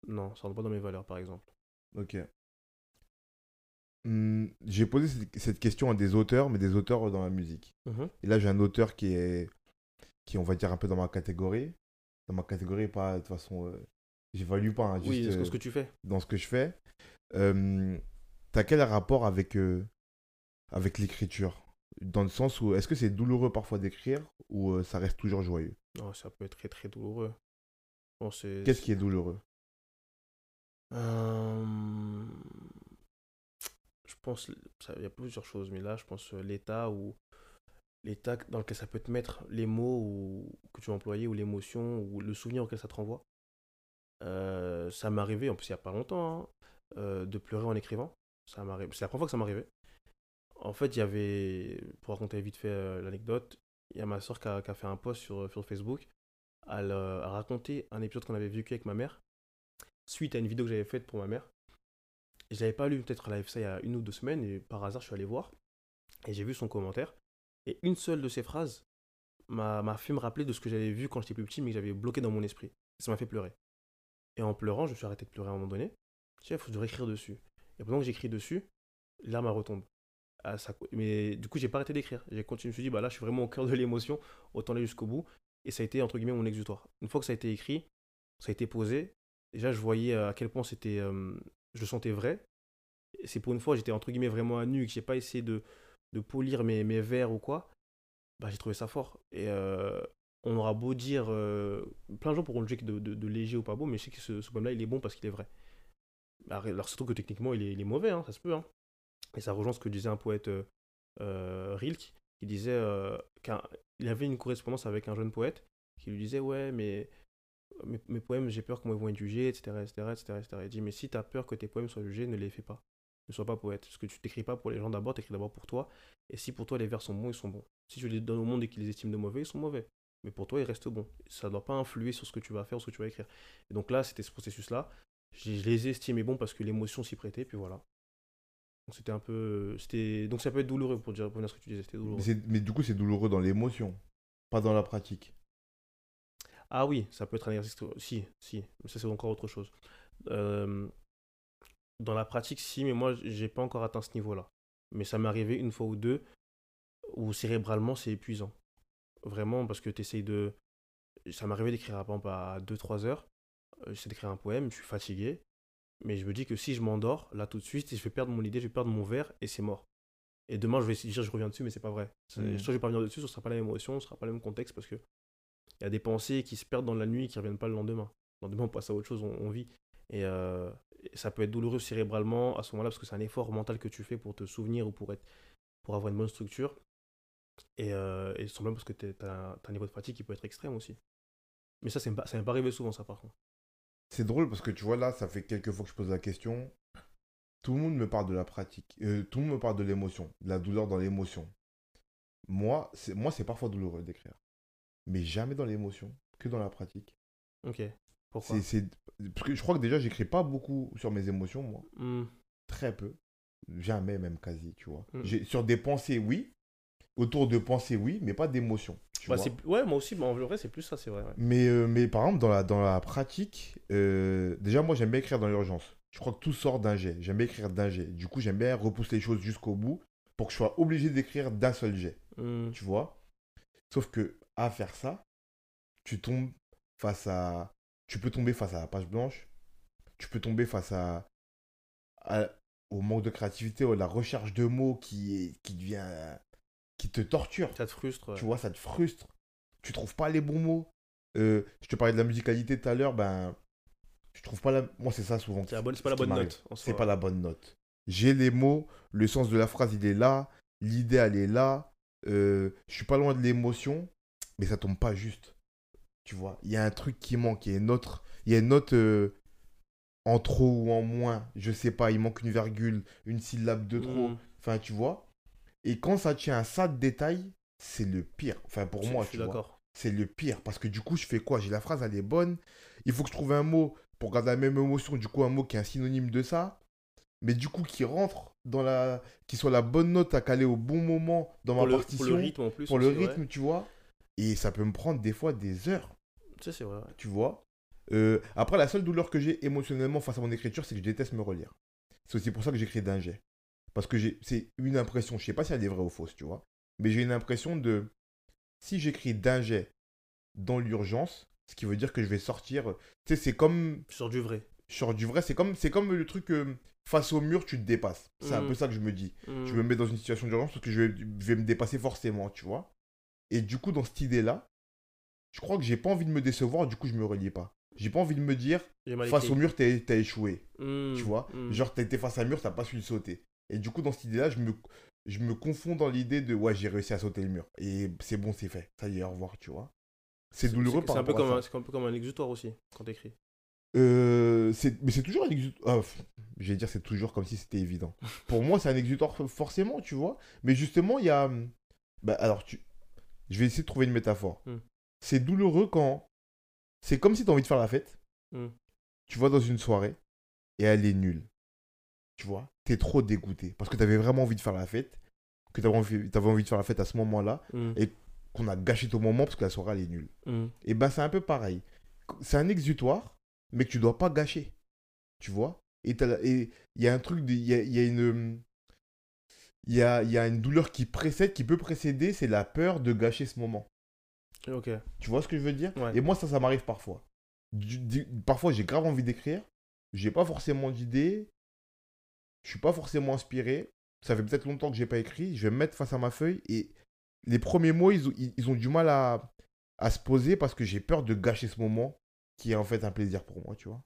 non, ça rentre pas dans mes valeurs, par exemple. Ok. Hmm, J'ai posé cette- question à des auteurs, mais des auteurs dans la musique. Mhm. Et là, j'ai un auteur qui est, qui on va dire un peu dans ma catégorie. Dans ma catégorie, pas de toute façon, euh, j'évalue pas, hein, juste Oui, c'est euh, ce que tu fais. dans ce que je fais. Euh, T'as quel rapport avec, euh, avec l'écriture? Dans le sens où, est-ce que c'est douloureux parfois d'écrire ou euh, ça reste toujours joyeux? Non, ça peut être très très douloureux. Bon, Qu'est-ce qui est douloureux? Euh, Je pense, il y a plusieurs choses, mais là, je pense euh, l'état ou l'état dans lequel ça peut te mettre, les mots que tu vas employer, ou l'émotion, ou le souvenir auquel ça te renvoie. Euh, ça m'est arrivé, en plus, il n'y a pas longtemps, hein, euh, de pleurer en écrivant. C'est la première fois que ça m'arrivait. En fait, il y avait, pour raconter vite fait l'anecdote, il y a ma soeur qui a, fait un post sur, sur Facebook. Elle a raconté un épisode qu'on avait vécu avec ma mère suite à une vidéo que j'avais faite pour ma mère. Je l'avais pas lu, peut-être fait ça il y a une ou deux semaines, et par hasard je suis allé voir, et j'ai vu son commentaire. Et une seule de ces phrases m'a fait me rappeler de ce que j'avais vu quand j'étais plus petit, mais que j'avais bloqué dans mon esprit. Ça m'a fait pleurer. Et en pleurant, je me suis arrêté de pleurer à un moment donné. Je sais, il faut que je devrais écrire dessus. Et pendant que j'écris dessus, l'arme retombe. Ah. Mais du coup, j'ai pas arrêté d'écrire. J'ai continué, je me suis dit, bah là, je suis vraiment au cœur de l'émotion, autant aller jusqu'au bout. Et ça a été, entre guillemets, mon exutoire. Une fois que ça a été écrit, ça a été posé, déjà, je voyais à quel point c'était. euh, je le sentais vrai. C'est pour une fois, j'étais entre guillemets vraiment à nu, que j'ai pas essayé de, polir mes, mes vers ou quoi. Bah, j'ai trouvé ça fort. Et euh, on aura beau dire. euh, plein de gens pourront le juger de, léger ou pas beau, mais je sais que ce, poème-là, il est bon parce qu'il est vrai. Alors, alors, surtout que techniquement, il est, mauvais, hein, ça se peut. hein. Et ça rejoint ce que disait un poète euh, Rilke, qui disait qu'il avait une correspondance avec un jeune poète qui lui disait Ouais, mais mes, mes poèmes, j'ai peur qu'on vont être jugés, etc. etc., etc., etc. Il dit Mais si tu as peur que tes poèmes soient jugés, ne les fais pas. Ne sois pas poète. Parce que tu t'écris pas pour les gens d'abord, tu écris d'abord pour toi. Et si pour toi les vers sont bons, ils sont bons. Si tu les donnes au monde et qu'ils les estiment de mauvais, ils sont mauvais. Mais pour toi, ils restent bons. Ça ne doit pas influer sur ce que tu vas faire ou ce que tu vas écrire. Et donc là, c'était ce processus-là. Je, je les ai estimés bons parce que l'émotion s'y prêtait, puis voilà. Donc c'était un peu. c'était Donc ça peut être douloureux pour dire pour ce que tu disais, c'était douloureux. mais du coup, c'est douloureux dans l'émotion, pas dans la pratique. Ah oui, ça peut être un exercice. Si, si, mais ça c'est encore autre chose. Euh, Dans la pratique, si, mais moi j'ai pas encore atteint ce niveau-là. Mais ça m'est arrivé une fois ou deux où cérébralement c'est épuisant. Vraiment, parce que tu essayes de. Ça m'est arrivé d'écrire par exemple à 2-3 heures. Euh, J'essaie d'écrire un poème, je suis fatigué. Mais je me dis que si je m'endors, là tout de suite, je vais perdre mon idée, je vais perdre mon verre et c'est mort. Et demain, je vais essayer de dire je reviens dessus, mais c'est pas vrai. Mhm. Soit je vais pas revenir dessus, ce sera pas la même émotion, ce sera pas le même contexte parce que il y a des pensées qui se perdent dans la nuit et qui reviennent pas le lendemain. Le lendemain, on passe à autre chose, on, vit. Et, euh, et ça peut être douloureux cérébralement à ce moment-là parce que c'est un effort mental que tu fais pour te souvenir ou pour, être, pour avoir une bonne structure. Et, euh, et simplement parce que tu as, un niveau de fatigue qui peut être extrême aussi. Mais ça, ça m'est pas arrivé souvent, ça, par contre. C'est drôle parce que tu vois, là, ça fait quelques fois que je pose la question. Tout le monde me parle de la pratique. Euh, tout le monde me parle de l'émotion, de la douleur dans l'émotion. Moi, c'est parfois douloureux d'écrire. Mais jamais dans l'émotion, que dans la pratique. Ok. Pourquoi? C'est, c'est- Parce que je crois que déjà, j'écris pas beaucoup sur mes émotions, moi. Hmm. Très peu. Jamais, même quasi, tu vois. Mm. J'ai- Sur des pensées, oui. Autour de pensées, oui, mais pas d'émotions. tu Bah, vois. c'est- ouais, moi aussi, bah, en vrai, c'est plus ça, c'est vrai. ouais. Mais, euh, mais par exemple, dans la, dans la pratique, euh, déjà, moi, j'aime bien écrire dans l'urgence. Je crois que tout sort d'un jet. J'aime bien écrire d'un jet. Du coup, j'aime bien repousser les choses jusqu'au bout pour que je sois obligé d'écrire d'un seul jet. Hmm. Tu vois Sauf que, à faire ça, tu tombes face à. Tu peux tomber face à la page blanche. Tu peux tomber face à. à- au manque de créativité, ou à la recherche de mots qui, est, qui devient. qui te torture. Ça te frustre. ouais. Tu vois, ça te frustre. Tu trouves pas les bons mots. Euh, je te parlais de la musicalité tout à l'heure, ben. Je trouve pas la. Moi, c'est ça souvent. C'est pas ce la bonne note. C'est pas la bonne note. J'ai les mots, le sens de la phrase, il est là, l'idée, elle est là. euh, je suis pas loin de l'émotion, mais ça tombe pas juste. Tu vois, il y a un truc qui manque, il y a une autre, il y a une note euh, en trop ou en moins, je sais pas, il manque une virgule, une syllabe de trop. Hmm. Enfin, tu vois. Et quand ça tient à ça de détail, c'est le pire. Enfin, pour Je- moi, je suis tu vois d'accord. c'est le pire. Parce que du coup, je fais quoi? J'ai la phrase, elle est bonne. Il faut que je trouve un mot pour garder la même émotion. Du coup, un mot qui est un synonyme de ça. Mais du coup, qui rentre dans la. qui soit la bonne note à caler au bon moment dans Pour ma le, partition. pour le rythme en plus. pour le ouais. rythme, tu vois. Et ça peut me prendre des fois des heures, c'est vrai. tu vois? Euh, après, la seule douleur que j'ai émotionnellement face à mon écriture, c'est que je déteste me relire. C'est aussi pour ça que j'écris d'un jet. Parce que c'est une impression, je sais pas si elle est vraie ou fausse, tu vois. Mais j'ai une impression de. Si j'écris d'un jet dans l'urgence, ce qui veut dire que je vais sortir. Tu sais, c'est comme. Sors du vrai. Sur du vrai, c'est comme, comme le truc. euh, face au mur, tu te dépasses. C'est un Mhm. peu ça que je me dis. Hmm. Je me mets dans une situation d'urgence parce que je vais, je vais me dépasser forcément, tu vois. Et du coup, dans cette idée-là, je crois que j'ai pas envie de me décevoir, du coup, je me relie pas. J'ai pas envie de me dire, face au mur, t'as échoué. Hmm. Tu vois? Hmm. Genre, t'as été face à un mur, t'as pas su le sauter. Et du coup, dans cette idée-là, je me, je me confonds dans l'idée de ouais, j'ai réussi à sauter le mur. Et c'est bon, c'est fait. Ça y est, au revoir, tu vois? C'est douloureux par C'est un peu rapport comme à c'est un peu comme un exutoire aussi quand t'écris. Euh, mais c'est toujours un exutoire. Ah, je vais dire, c'est toujours comme si c'était évident. Pour moi, c'est un exutoire forcément, tu vois? Mais justement, il y a. Bah, alors, tu... je vais essayer de trouver une métaphore. Hmm. C'est douloureux quand. C'est comme si tu as envie de faire la fête. Hmm. Tu vas dans une soirée et elle est nulle. Tu vois? T'es trop dégoûté. Parce que tu avais vraiment envie de faire la fête. Que tu avais envie, t'avais envie de faire la fête à ce moment-là. Hmm. Et qu'on a gâché ton moment parce que la soirée, elle est nulle. Et ben c'est un peu pareil. C'est un exutoire, mais que tu dois pas gâcher. Tu vois? Et il y a un truc, de- il y a, il y a une... Il y a, y a une douleur qui précède, qui peut précéder, c'est la peur de gâcher ce moment. Ok. Tu vois ce que je veux dire? Ouais. Et moi, ça, ça m'arrive parfois. Du- du- parfois, j'ai grave envie d'écrire. J'ai pas forcément d'idées. Je suis pas forcément inspiré. Ça fait peut-être longtemps que j'ai pas écrit. Je vais me mettre face à ma feuille et les premiers mots, ils, ont- ils- ils ont du mal à, à se poser parce que j'ai peur de gâcher ce moment qui est en fait un plaisir pour moi, tu vois.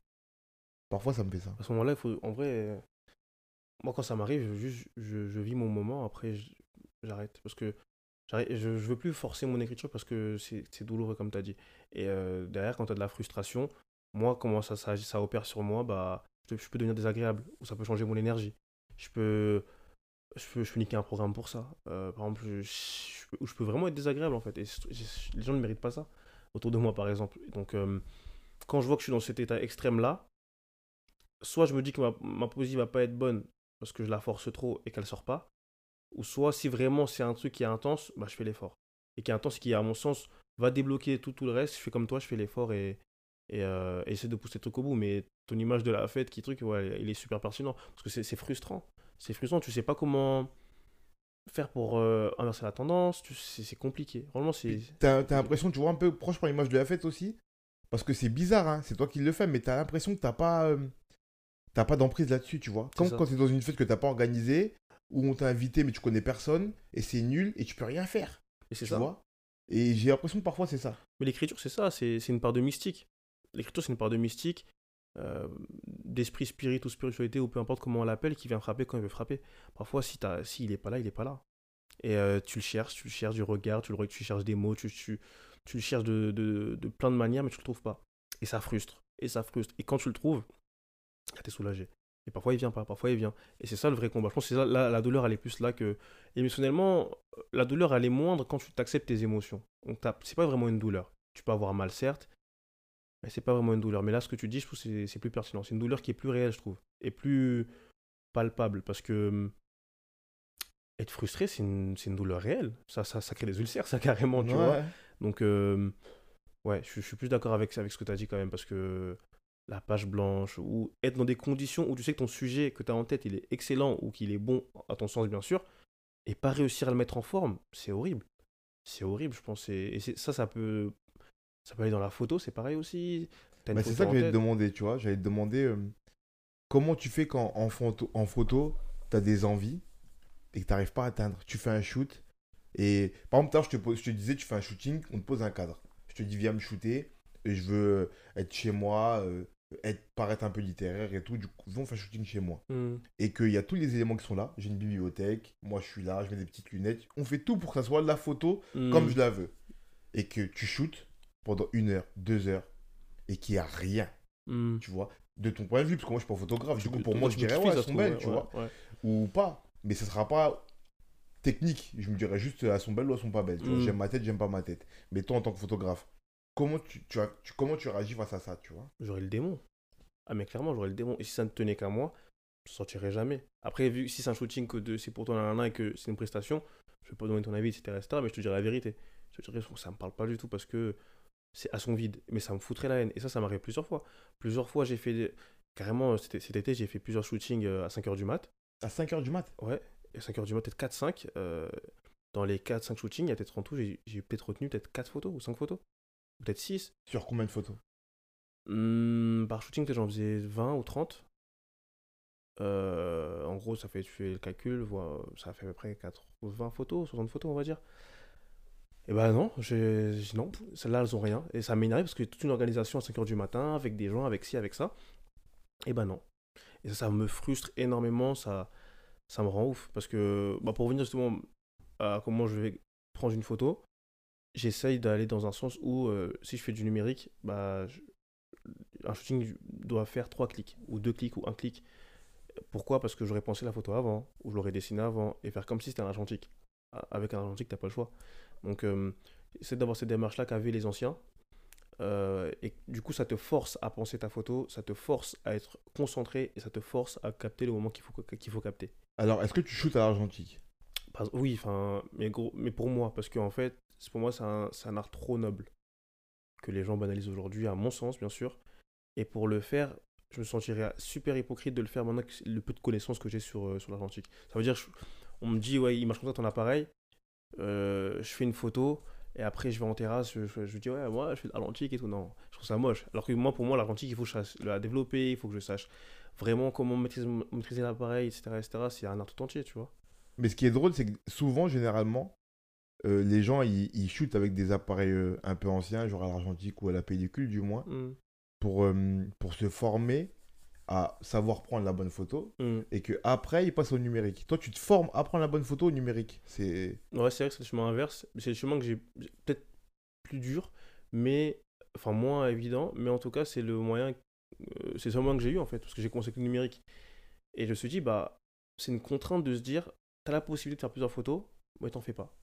Parfois, ça me fait ça. À ce moment-là, il faut, en vrai, moi quand ça m'arrive, je, juste, je, je vis mon moment, après j'arrête. Parce que je, je veux plus forcer mon écriture parce que c'est douloureux, comme tu as dit. Et euh, derrière, quand tu as de la frustration, moi, comment ça, ça, ça opère sur moi, bah, je, peux devenir désagréable, ou ça peut changer mon énergie. Je peux, je peux, je peux niquer un programme pour ça. Euh, par exemple, je, je peux, vraiment être désagréable en fait. Et les gens ne méritent pas ça autour de moi, par exemple. Donc, euh, quand je vois que je suis dans cet état extrême-là, soit je me dis que ma, ma poésie va pas être bonne parce que je la force trop et qu'elle sort pas, ou soit si vraiment c'est un truc qui est intense, bah, je fais l'effort. Et qui est intense, qui à mon sens va débloquer tout, tout le reste, je fais comme toi, je fais l'effort et, et, euh, essaie de pousser le truc au bout. Mais ton image de la fête, qui truc, ouais, il est super pertinent parce que c'est frustrant. C'est frustrant, tu sais pas comment faire pour euh, inverser la tendance, c'est compliqué. C'est. T'as l'impression, tu vois, un peu proche par l'image de la fête aussi. Parce que c'est bizarre, hein, c'est toi qui le fais, mais t'as l'impression que t'as pas, euh, t'as pas d'emprise là-dessus, tu vois. Comme quand t'es dans une fête que t'as pas organisée, où on t'a invité mais tu connais personne, et c'est nul, et tu peux rien faire, Et c'est ça. vois? Et j'ai l'impression que parfois c'est ça. Mais l'écriture, c'est ça, c'est une part de mystique. L'écriture, c'est une part de mystique, euh, d'esprit spirit ou spiritualité, ou peu importe comment on l'appelle, qui vient frapper quand il veut frapper. Parfois, si t'as- s'il est pas là, il est pas là. Et euh, tu le cherches, tu le cherches du regard, tu, le, tu cherches des mots, tu, tu, tu le cherches de, de, de plein de manières, mais tu le trouves pas. Et ça frustre, et ça frustre. Et quand tu le trouves, t'es soulagé. Et parfois il vient pas, parfois il vient. Et c'est ça le vrai combat. Je pense que c'est là, la douleur, elle est plus là que. Émotionnellement, la douleur, elle est moindre quand tu t'acceptes tes émotions. Donc c'est pas vraiment une douleur. Tu peux avoir mal, certes, mais c'est pas vraiment une douleur. Mais là, ce que tu dis, je trouve que c'est plus pertinent. C'est une douleur qui est plus réelle, je trouve. Et plus palpable. Parce que hum, être frustré, c'est une, une, douleur réelle. Ça, ça, ça, crée des ulcères, ça, carrément, tu vois. Donc, euh, ouais, je, suis plus d'accord avec, avec ce que tu as dit quand même, parce que la page blanche, ou être dans des conditions où tu sais que ton sujet que tu as en tête, il est excellent, ou qu'il est bon, à ton sens, bien sûr, et pas réussir à le mettre en forme, c'est horrible. C'est horrible, je pense. Et, ça, ça peut, ça peut aller dans la photo, c'est pareil aussi. Bah, c'est ça que j'allais te demander, tu vois. J'allais te demander euh, comment tu fais quand en photo, en photo tu as des envies et que tu n'arrives pas à atteindre? Tu fais un shoot et par exemple, je te, je te disais, tu fais un shooting, on te pose un cadre. Je te dis, viens me shooter, et je veux être chez moi, euh, être, paraître un peu littéraire et tout. Du coup, on fait un shooting chez moi. Hmm. Et qu'il y a tous les éléments qui sont là. J'ai une bibliothèque, moi je suis là, je mets des petites lunettes. On fait tout pour que ça soit la photo hmm. comme je la veux. Et que tu shootes pendant une heure, deux heures, et qu'il n'y a rien. Hmm. Tu vois de ton point de vue, parce que moi je suis pas photographe, du coup pour moi je dirais ouais, elles sont belles, tu vois, ou pas, mais ce sera pas technique. Je me dirais juste elles sont belles ou elles sont pas belles. Mm. J'aime ma tête, j'aime pas ma tête. Mais toi, en tant que photographe, comment tu, tu, as, tu, comment tu réagis face à ça, tu vois? J'aurais le démon. Ah, mais clairement, j'aurais le démon. Et si ça ne tenait qu'à moi, je ne sortirais jamais. Après, vu si c'est un shooting que c'est pour toi et que c'est une prestation, je vais pas donner ton avis, etc., Mais je te dirais la vérité. Je te dirais, ça me parle pas du tout parce que c'est à son vide. Mais ça me foutrait la haine. Et ça, ça m'arrive plusieurs fois. Plusieurs fois, j'ai fait. Carrément, cet été, j'ai fait plusieurs shootings euh, à 5h du mat. À 5h du mat? Ouais. 5h du matin, peut-être 4-5. Euh, dans les 4-5 shootings, il y a peut-être en tout, j'ai peut-être retenu peut-être 4 photos ou 5 photos. Peut-être 6. Sur combien de photos? Hmm, Par shooting, j'en faisais 20 ou 30. Euh, en gros, ça fait, tu fais le calcul, ça fait à peu près 80 photos, 60 photos, on va dire. Et ben non, non, celles-là, elles ont rien. Et ça m'énerve parce que toute une organisation à 5h du matin, avec des gens, avec ci, avec ça. Et ben non. Et ça, ça me frustre énormément. Ça, ça me rend ouf. Parce que, bah, pour revenir justement à comment je vais prendre une photo, j'essaye d'aller dans un sens où, euh, si je fais du numérique, bah, un shooting doit faire trois clics, ou deux clics, ou un clic. Pourquoi? Parce que j'aurais pensé la photo avant, ou je l'aurais dessinée avant, et faire comme si c'était un argentique. Avec un argentique, t'as pas le choix. Donc, euh, c'est d'avoir cette démarche-là qu'avaient les anciens. Euh, et du coup, ça te force à penser ta photo, ça te force à être concentré, et ça te force à capter le moment qu'il faut, qu'il faut capter. Alors, est-ce que tu shootes à l'argentique? Oui, enfin, mais, gros, mais pour moi, parce qu'en fait, pour moi, c'est un, art trop noble que les gens banalisent aujourd'hui, à mon sens, bien sûr. Et pour le faire, je me sentirais super hypocrite de le faire maintenant que le peu de connaissances que j'ai sur, euh, sur l'argentique. Ça veut dire, on me dit, ouais, il marche comme ça ton appareil, euh, je fais une photo, et après je vais en terrasse, je, je, dis, ouais, moi, je fais de l'argentique et tout. Non, je trouve ça moche. Alors que moi, pour moi, l'argentique, il faut que je la développer, il faut que je sache vraiment comment maîtriser, maîtriser l'appareil, etc., etc., c'est un art tout entier, tu vois. Mais ce qui est drôle, c'est que souvent, généralement, euh, les gens, ils, ils, shootent avec des appareils euh, un peu anciens, genre à l'argentique ou à la pellicule, du moins, mm. pour, euh, pour se former à savoir prendre la bonne photo mm. et que après ils passent au numérique. Toi, tu te formes à prendre la bonne photo au numérique. C'est ouais, c'est vrai que c'est le chemin inverse. C'est le chemin que j'ai peut-être plus dur, mais enfin moins évident, mais en tout cas c'est le moyen c'est ce moment que j'ai eu en fait, parce que j'ai commencé avec le numérique. Et je me suis dit, bah, c'est une contrainte de se dire, t'as la possibilité de faire plusieurs photos, mais t'en fais pas.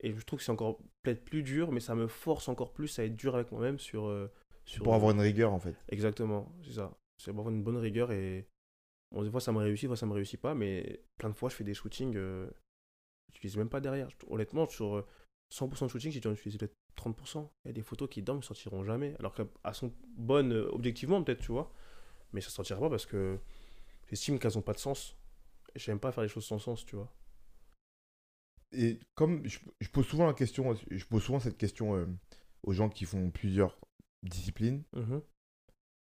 Et je trouve que c'est encore peut-être plus dur, mais ça me force encore plus à être dur avec moi-même sur, euh, sur. Pour avoir une rigueur en fait. Exactement, c'est ça. C'est pour avoir une bonne rigueur et. Bon, des fois ça me réussit, des fois ça me réussit pas, mais plein de fois je fais des shootings, euh, j'utilise même pas derrière. Honnêtement, sur 100% de shooting, j'ai dû en utiliser peut-être 30%. Il y a des photos qui, dorment ne sortiront jamais. Alors qu'elles sont bonnes euh, objectivement, peut-être, tu vois. Mais ça ne sortira pas parce que j'estime qu'elles n'ont pas de sens. Et j'aime pas faire les choses sans sens, tu vois. Et comme je, pose souvent la question, je pose souvent cette question euh, aux gens qui font plusieurs disciplines. Mm-hmm.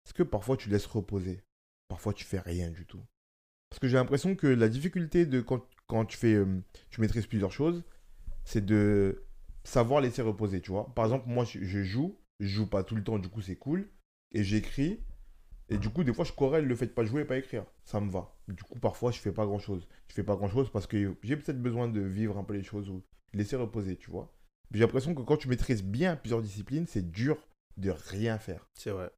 Est-ce que parfois tu laisses reposer? Parfois tu fais rien du tout? Parce que j'ai l'impression que la difficulté de quand, quand tu fais, euh, tu maîtrises plusieurs choses, c'est de savoir laisser reposer, tu vois. Par exemple, moi, je, joue, je joue pas tout le temps, du coup, c'est cool. Et j'écris. Et du coup, des fois, je corrèle le fait de pas jouer et pas écrire. Ça me va. Du coup, parfois, je fais pas grand chose. Je fais pas grand chose parce que j'ai peut-être besoin de vivre un peu les choses ou laisser reposer, tu vois. J'ai l'impression que quand tu maîtrises bien plusieurs disciplines, c'est dur de rien faire. C'est vrai.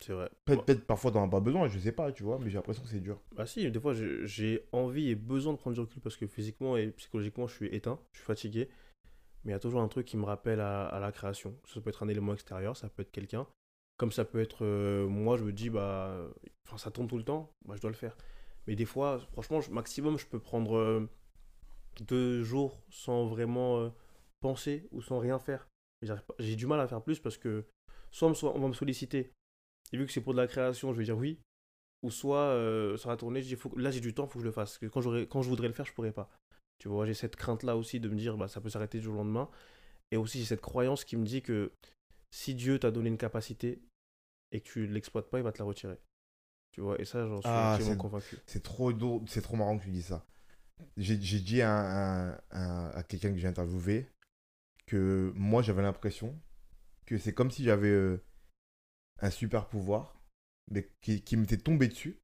C'est vrai. Peut-être peut-être parfois t'en as pas besoin, je sais pas, tu vois, mais j'ai l'impression que c'est dur. Bah si, des fois j'ai envie et besoin de prendre du recul parce que physiquement et psychologiquement je suis éteint, je suis fatigué. Mais il y a toujours un truc qui me rappelle à, à la création. Ça peut être un élément extérieur, ça peut être quelqu'un. Comme ça peut être euh, moi, je me dis, bah, ça tourne tout le temps, bah, je dois le faire. Mais des fois, franchement, maximum, je peux prendre euh, deux jours sans vraiment euh, penser ou sans rien faire. J'ai du mal à faire plus parce que soit on, va me solliciter, et vu que c'est pour de la création, je vais dire oui, ou soit ça va tourner, je dis, là j'ai du temps, faut que je le fasse. Que quand je voudrais le faire, je pourrais pas. Tu vois, j'ai cette crainte-là aussi de me dire, bah, ça peut s'arrêter du jour au lendemain. Et aussi, j'ai cette croyance qui me dit que si Dieu t'a donné une capacité et que tu l'exploites pas, il va te la retirer. Tu vois, et ça, j'en suis Ah, convaincu. C'est trop, drôle- c'est trop marrant que tu dis ça. J'ai dit à, un- un- à quelqu'un que j'ai interviewé que moi j'avais l'impression que c'est comme si j'avais euh, un super pouvoir, mais qui, qui m'était tombé dessus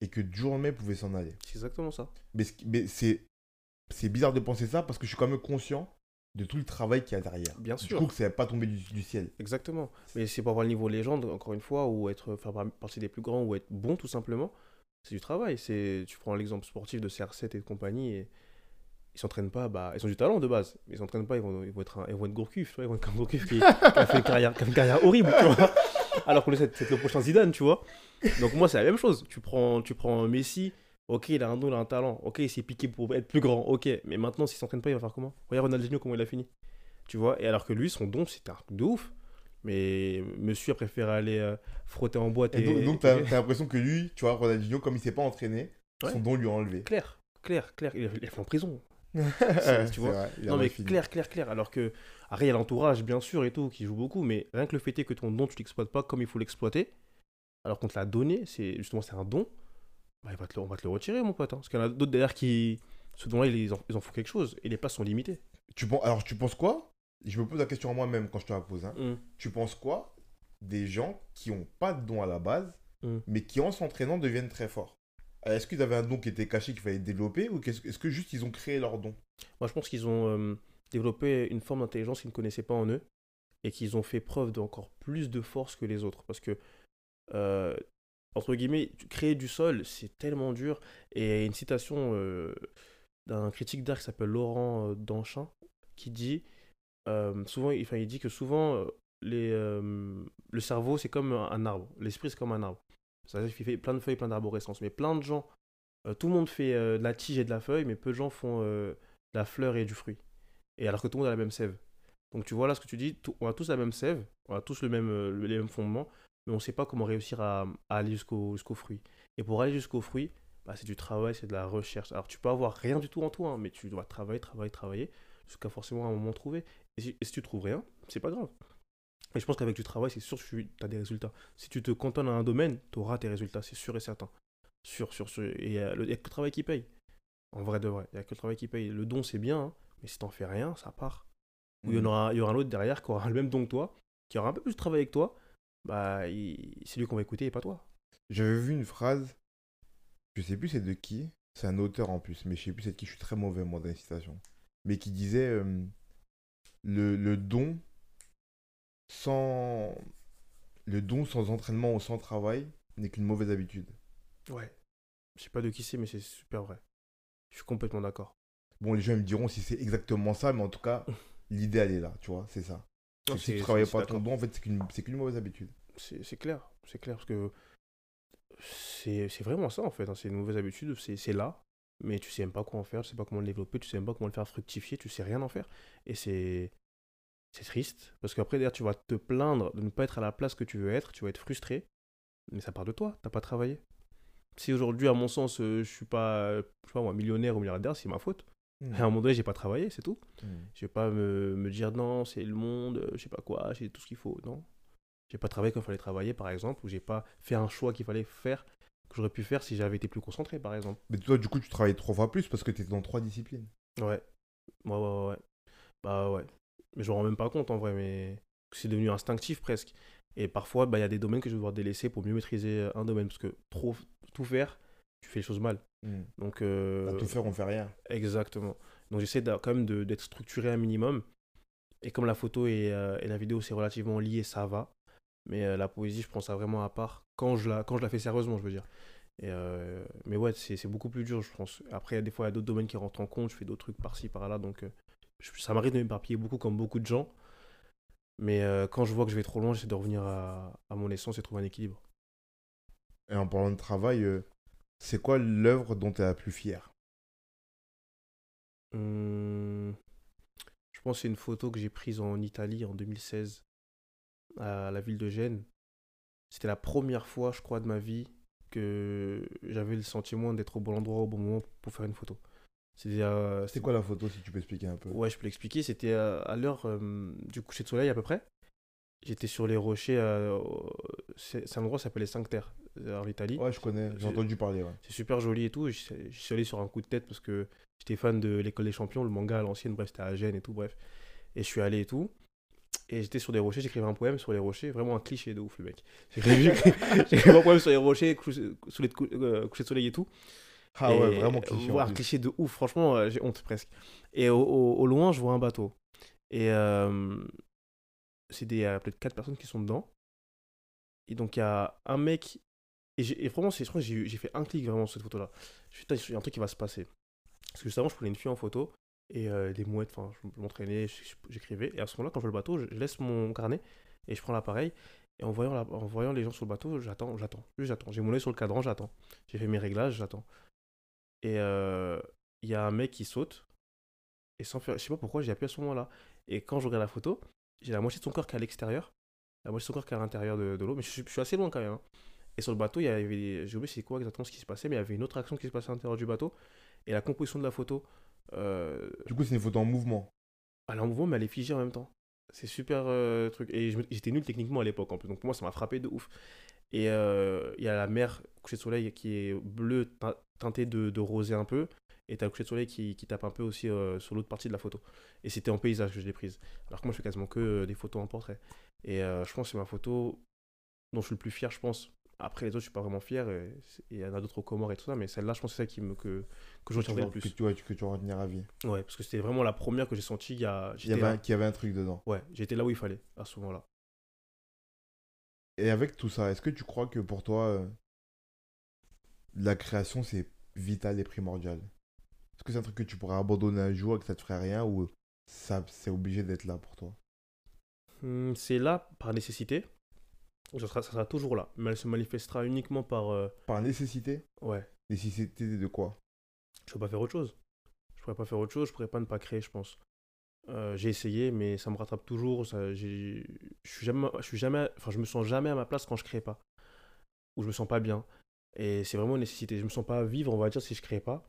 et que du jour au lendemain il pouvait s'en aller. C'est exactement ça. Mais, mais c'est bizarre de penser ça parce que je suis quand même conscient de tout le travail qu'il y a derrière. Bien Je sûr. trouve que ça n'est pas tombé du, du ciel. Exactement. Mais c'est pour avoir le niveau légende, encore une fois, ou être, faire partie des plus grands, ou être bon, tout simplement. C'est du travail. C'est, tu prends l'exemple sportif de CR7 et de compagnie, et ils s'entraînent pas, bah, ils ont du talent de base, mais ils s'entraînent pas, ils vont, ils vont être, un- ils vont être Gourcuff, ils vont être comme Gourcuff qui, qui a fait une carrière, une horrible, tu vois. Alors que c'est le prochain Zidane, tu vois. Donc moi, c'est la même chose. Tu prends, tu prends Messi, ok, il a un don, il a un talent, ok, il s'est piqué pour être plus grand, ok, mais maintenant, s'il s'entraîne pas, il va faire comment? Regarde Ronaldinho, comment il a fini. Tu vois, et alors que lui, son don, c'était un truc de ouf. Mais monsieur a préféré aller euh, frotter en boîte. Et Et, donc, donc t'as l'impression que lui, tu vois, Ronaldinho, comme il s'est pas entraîné, Ouais. son don lui a enlevé. Clair, clair, clair. Il fait en prison. Tu vois. vrai, Non, mais fini. clair, clair, clair. Alors que, après, il y a l'entourage, bien sûr, et tout, qui joue beaucoup, mais rien que le fait est que ton don, tu l'exploites pas comme il faut l'exploiter, alors qu'on te l'a donné, c'est justement, c'est un don, bah, il va te le- on va te le retirer, mon pote. hein. Parce qu'il y en a d'autres derrière qui. Ce don-là, ils en, ils en font quelque chose, et les places sont limitées. Tu penses, alors, tu penses quoi? Je me pose la question à moi-même quand je te la pose. hein. Hum. Tu penses quoi des gens qui ont pas de don à la base, Mm. mais qui en s'entraînant deviennent très forts? Euh, Est-ce qu'ils avaient un don qui était caché qu'il fallait développer ou est-ce que juste ils ont créé leur don? Moi, je pense qu'ils ont euh, développé une forme d'intelligence qu'ils ne connaissaient pas en eux et qu'ils ont fait preuve d'encore plus de force que les autres. Parce que, euh, entre guillemets, créer du sol, c'est tellement dur. Et une citation euh, d'un critique d'art qui s'appelle Laurent euh, Danchin qui dit euh, souvent, il, il dit que souvent, le cerveau, c'est comme un, arbre. L'esprit, c'est comme un arbre. C'est-à-dire qu'il fait plein de feuilles, plein d'arborescences. Mais plein de gens, tout le monde fait de la tige et de la feuille, mais peu de gens font de la fleur et du fruit. Et alors que tout le monde a la même sève. Donc tu vois là ce que tu dis, on a tous la même sève, on a tous le même, le- les mêmes fondements, mais on ne sait pas comment réussir à, à aller jusqu'au jusqu'au fruit. Et pour aller jusqu'au fruit, bah, c'est du travail, c'est de la recherche. Alors tu peux avoir rien du tout en toi, hein, mais tu dois travailler, travailler, travailler, jusqu'à forcément un moment trouver. Et si, et si tu trouves rien, c'est pas grave. Et je pense qu'avec du travail, c'est sûr que tu as des résultats. Si tu te cantonnes à un domaine, tu auras tes résultats, c'est sûr et certain. Sûr, sûr, sûr. Et il n'y a, que le travail qui paye. En vrai de vrai, il n'y a que le travail qui paye. Le don, c'est bien, hein, mais si t'en fais rien, ça part. Ou il y en Mm. aura, il y aura un autre derrière qui aura le même don que toi, qui aura un peu plus de travail que toi, bah il- c'est lui qu'on va écouter et pas toi. J'avais vu une phrase, je sais plus c'est de qui, c'est un auteur en plus, mais je sais plus c'est de qui, je suis très mauvais moi dans les citations, mais qui disait euh, le, le don sans le don sans entraînement ou sans travail n'est qu'une mauvaise habitude. Ouais. Je sais pas de qui c'est, mais c'est super vrai. Je suis complètement d'accord. Bon, les gens ils me diront si c'est exactement ça, mais en tout cas, l'idée elle est là, tu vois, c'est ça. Non, si tu travailles pas ton don, en fait, c'est qu'une mauvaise habitude. C'est c'est clair, c'est clair, parce que c'est c'est vraiment ça en fait. hein, C'est une mauvaise habitude, c'est c'est là, mais tu sais même pas quoi en faire, tu sais pas comment le développer, tu sais même pas comment le faire fructifier, tu sais rien en faire. Et c'est c'est triste, parce qu'après derrière tu vas te plaindre de ne pas être à la place que tu veux être, tu vas être frustré, mais ça part de toi, t'as pas travaillé. Si aujourd'hui, à mon sens, euh, je suis pas, je sais pas moi, millionnaire ou milliardaire, c'est ma faute. À un moment donné, j'ai pas travaillé, c'est tout. Mm. Je vais pas me, me dire non, c'est le monde, euh, je sais pas quoi, j'ai tout ce qu'il faut. Non. J'ai pas travaillé comme il fallait travailler, par exemple, ou j'ai pas fait un choix qu'il fallait faire, que j'aurais pu faire si j'avais été plus concentré, par exemple. Mais toi, du coup, tu travailles trois fois plus parce que tu étais dans trois disciplines. Ouais. Ouais, ouais, ouais. ouais. Bah ouais. Mais je me rends même pas compte en vrai, mais c'est devenu instinctif presque. Et parfois, bah, il y a des domaines que je vais devoir délaisser pour mieux maîtriser euh, un domaine, parce que trop tout faire, tu fais les choses mal. Donc, euh, À tout faire, on fait rien. Exactement. Donc j'essaie quand même d'être structuré un minimum. Et comme la photo et, euh, et la vidéo, c'est relativement lié, ça va. Mais euh, la poésie, je prends ça vraiment à part quand je la, quand je la fais sérieusement, je veux dire. Et mais ouais, c'est beaucoup plus dur, je pense. Après, des fois, il y a d'autres domaines qui rentrent en compte. Je fais d'autres trucs par-ci, par-là. Donc, je- ça m'arrive de m'éparpiller beaucoup, comme beaucoup de gens. Mais quand je vois que je vais trop loin, j'essaie de revenir à, à mon essence et trouver un équilibre. Et en parlant de travail, euh, c'est quoi l'œuvre dont tu es la plus fier Hum, je pense que c'est une photo que j'ai prise en Italie en 2016, à la ville de Gênes. C'était la première fois, je crois, de ma vie que j'avais le sentiment d'être au bon endroit au bon moment pour faire une photo. C'était euh, quoi la photo, si tu peux expliquer un peu? Ouais, je peux l'expliquer. C'était euh, à l'heure euh, du coucher de soleil à peu près. J'étais sur les rochers. euh, au- c'est un endroit qui s'appelle les Cinq Terres euh, en Italie. Ouais, je connais, j'ai entendu parler, ouais. C'est super joli et tout. Je je suis allé sur un coup de tête parce que j'étais fan de l'école des champions, le manga à l'ancienne, bref, c'était à Gênes et tout, bref. Et je suis allé et tout. Et j'étais sur des rochers, j'écrivais un poème sur les rochers, vraiment un cliché de ouf, le mec. J'écrivais un poème sur les rochers, coucher, sous les cou- euh, coucher de soleil et tout. Ah Et- ouais, vraiment cliché. plus. cliché de ouf, franchement, euh, j'ai honte presque. Et au, au- au loin, je vois un bateau. Et euh, c'est des euh, peut-être quatre personnes qui sont dedans. Et donc, il y a un mec. Et, et vraiment, je crois que j'ai fait un clic vraiment sur cette photo-là. Je suis dit, il y a un truc qui va se passer. Parce que juste avant, je prenais une fille en photo. Et euh, des mouettes, enfin, je m'entraînais, j'écrivais. Et à ce moment-là, quand je vois le bateau, je, laisse mon carnet et je prends l'appareil. Et en voyant, en voyant les gens sur le bateau, j'attends, j'attends, j'attends. J'ai mon sur le cadran, j'attends. J'ai fait mes réglages, j'attends. Et euh, il y a un mec qui saute. Et sans faire. Je sais pas pourquoi, j'ai appuyé à ce moment-là. Et quand je regarde la photo, j'ai la moitié de son corps qui est à l'extérieur. La moitié de son corps qui est à l'intérieur de, de l'eau. Mais je suis assez loin quand même. hein. Et sur le bateau, il y avait. J'ai oublié c'est quoi exactement ce qui se passait, mais il y avait une autre action qui se passait à l'intérieur du bateau. Et la composition de la photo. euh, Du coup, c'est une photo en mouvement. elle est en mouvement, mais elle est figée en même temps. C'est super euh, truc. Et j'étais nul techniquement à l'époque en plus. Donc pour moi, ça m'a frappé de ouf. Et euh, il y a la mer coucher de soleil qui est bleue, tein- teintée de, de rosé un peu. Et t'as le coucher de soleil qui, qui tape un peu aussi sur l'autre partie de la photo. Et c'était en paysage que je l'ai prise. Alors que moi, je fais quasiment que des photos en portrait. Et je pense que c'est ma photo dont je suis le plus fier, je pense. Après, les autres, je suis pas vraiment fier. Et et il y en a d'autres au Comores et tout ça. Mais celle-là, je pense que c'est celle qui me, que, que je retiendrai le vas- que, plus. tu, ouais, que tu vas retenir à vie. Ouais, parce que c'était vraiment la première que j'ai sentie. Il y a, Il avait un, y avait un truc dedans. Ouais, j'étais là où il fallait à ce moment-là. Et avec tout ça, est-ce que tu crois que pour toi, euh, la création, c'est vital et primordial? Est-ce que c'est un truc que tu pourrais abandonner un jour et que ça te ferait rien ou ça, c'est obligé d'être là pour toi? Hmm, c'est là par nécessité. Ça sera, ça sera toujours là. Mais elle se manifestera uniquement par. euh, Par nécessité ouais, Nécessité de quoi? Je peux pas faire autre chose. Je pourrais pas faire autre chose, je pourrais pas ne pas créer, je pense. Euh, j'ai essayé, mais ça me rattrape toujours. Ça, j'ai- je suis jamais, je suis jamais, enfin, je me sens jamais à ma place quand je crée pas, ou je me sens pas bien. Et c'est vraiment une nécessité. Je me sens pas vivre, on va dire, si je crée pas.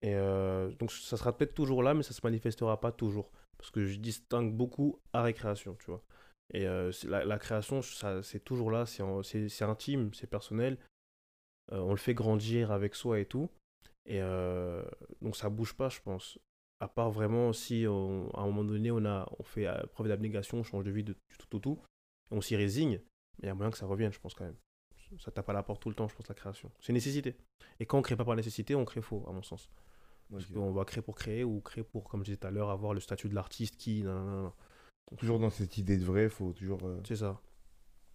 Et euh, donc ça sera peut-être toujours là, mais ça se manifestera pas toujours, parce que je distingue beaucoup art et création, tu vois. Et euh, la, la création, c'est toujours là, c'est intime, c'est personnel. Euh, on le fait grandir avec soi et tout. Et euh, donc ça bouge pas, je pense. À part vraiment si on- à un moment donné on a on fait preuve d'abnégation, on change de vie de, du tout au tout, et on s'y résigne, mais il y a moyen que ça revienne, je pense quand même. Ça tape à la porte tout le temps, je pense, la création. C'est une nécessité. Et quand on crée pas par nécessité, on crée faux, à mon sens. Parce qu'on va créer pour créer ou créer pour, comme je disais tout à l'heure, avoir le statut de l'artiste qui. nan, nan, nan, nan. Donc, Toujours dans cette idée de vrai, faut toujours. euh, C'est ça.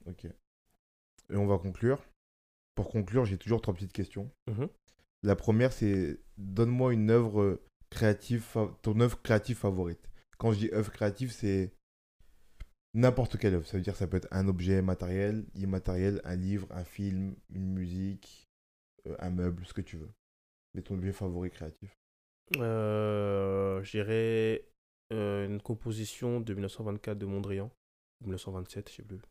Ok. Et on va conclure. Pour conclure, j'ai toujours trois petites questions. Mhm. La première, c'est donne-moi une œuvre euh, créative, fa- ton œuvre créative favorite. Quand je dis œuvre créative, c'est n'importe quelle œuvre. Ça veut dire que ça peut être un objet matériel, immatériel, un livre, un film, une musique, euh, un meuble, ce que tu veux. Mais ton objet favori créatif? Euh, je dirais euh, une composition de 1924 de Mondrian, ou 1927, je sais plus.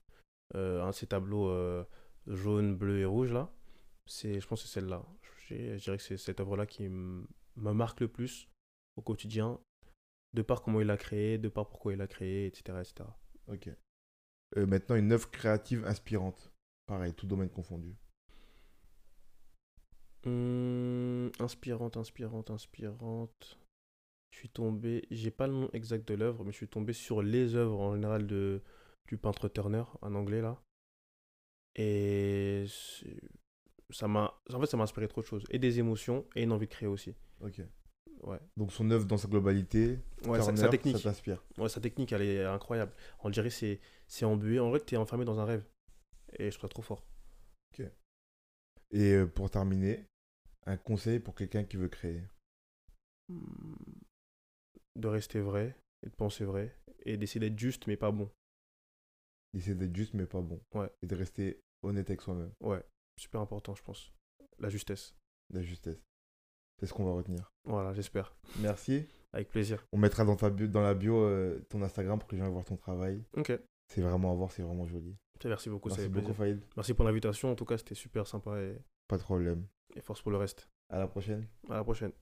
Euh, un de ces tableaux euh, jaune, bleu et rouge là. C'est, je pense que c'est celle-là. Je, je dirais que c'est cette œuvre-là qui me marque le plus au quotidien, de par comment il l'a créé, de par pourquoi il l'a créé, etc. etc. Ok. Euh, maintenant, une œuvre créative inspirante. Pareil, tout domaine confondu. Hum, inspirante, inspirante, inspirante. Je suis tombé, j'ai pas le nom exact de l'œuvre, mais je suis tombé sur les œuvres en général de, du peintre Turner, en anglais là. Et ça m'a, en fait, ça m'a inspiré trop de choses. Et des émotions, et une envie de créer aussi. Ok. Ouais. Donc son œuvre dans sa globalité, Ouais, sa, Turner, sa technique. ça t'inspire. Ouais, sa technique, elle est incroyable. On dirait que c'est, c'est embué. En vrai, t'es enfermé dans un rêve. Et je serais trop fort. Et euh, pour terminer, un conseil pour quelqu'un qui veut créer? Hmm. De rester vrai, et de penser vrai, et d'essayer d'être juste, mais pas bon. D'essayer d'être juste mais pas bon. Ouais. Et de rester honnête avec soi-même. Ouais, super important, je pense. La justesse. La justesse. C'est ce qu'on va retenir. Voilà, j'espère. Merci. Avec plaisir. On mettra dans, ta bio, dans la bio euh, ton Instagram pour que les gens voir ton travail. Ok. C'est vraiment à voir, c'est vraiment joli. Merci beaucoup, Merci beaucoup. Faïd. Merci pour l'invitation. En tout cas, c'était super sympa et, Pas de problème. et force pour le reste. À la prochaine. À la prochaine.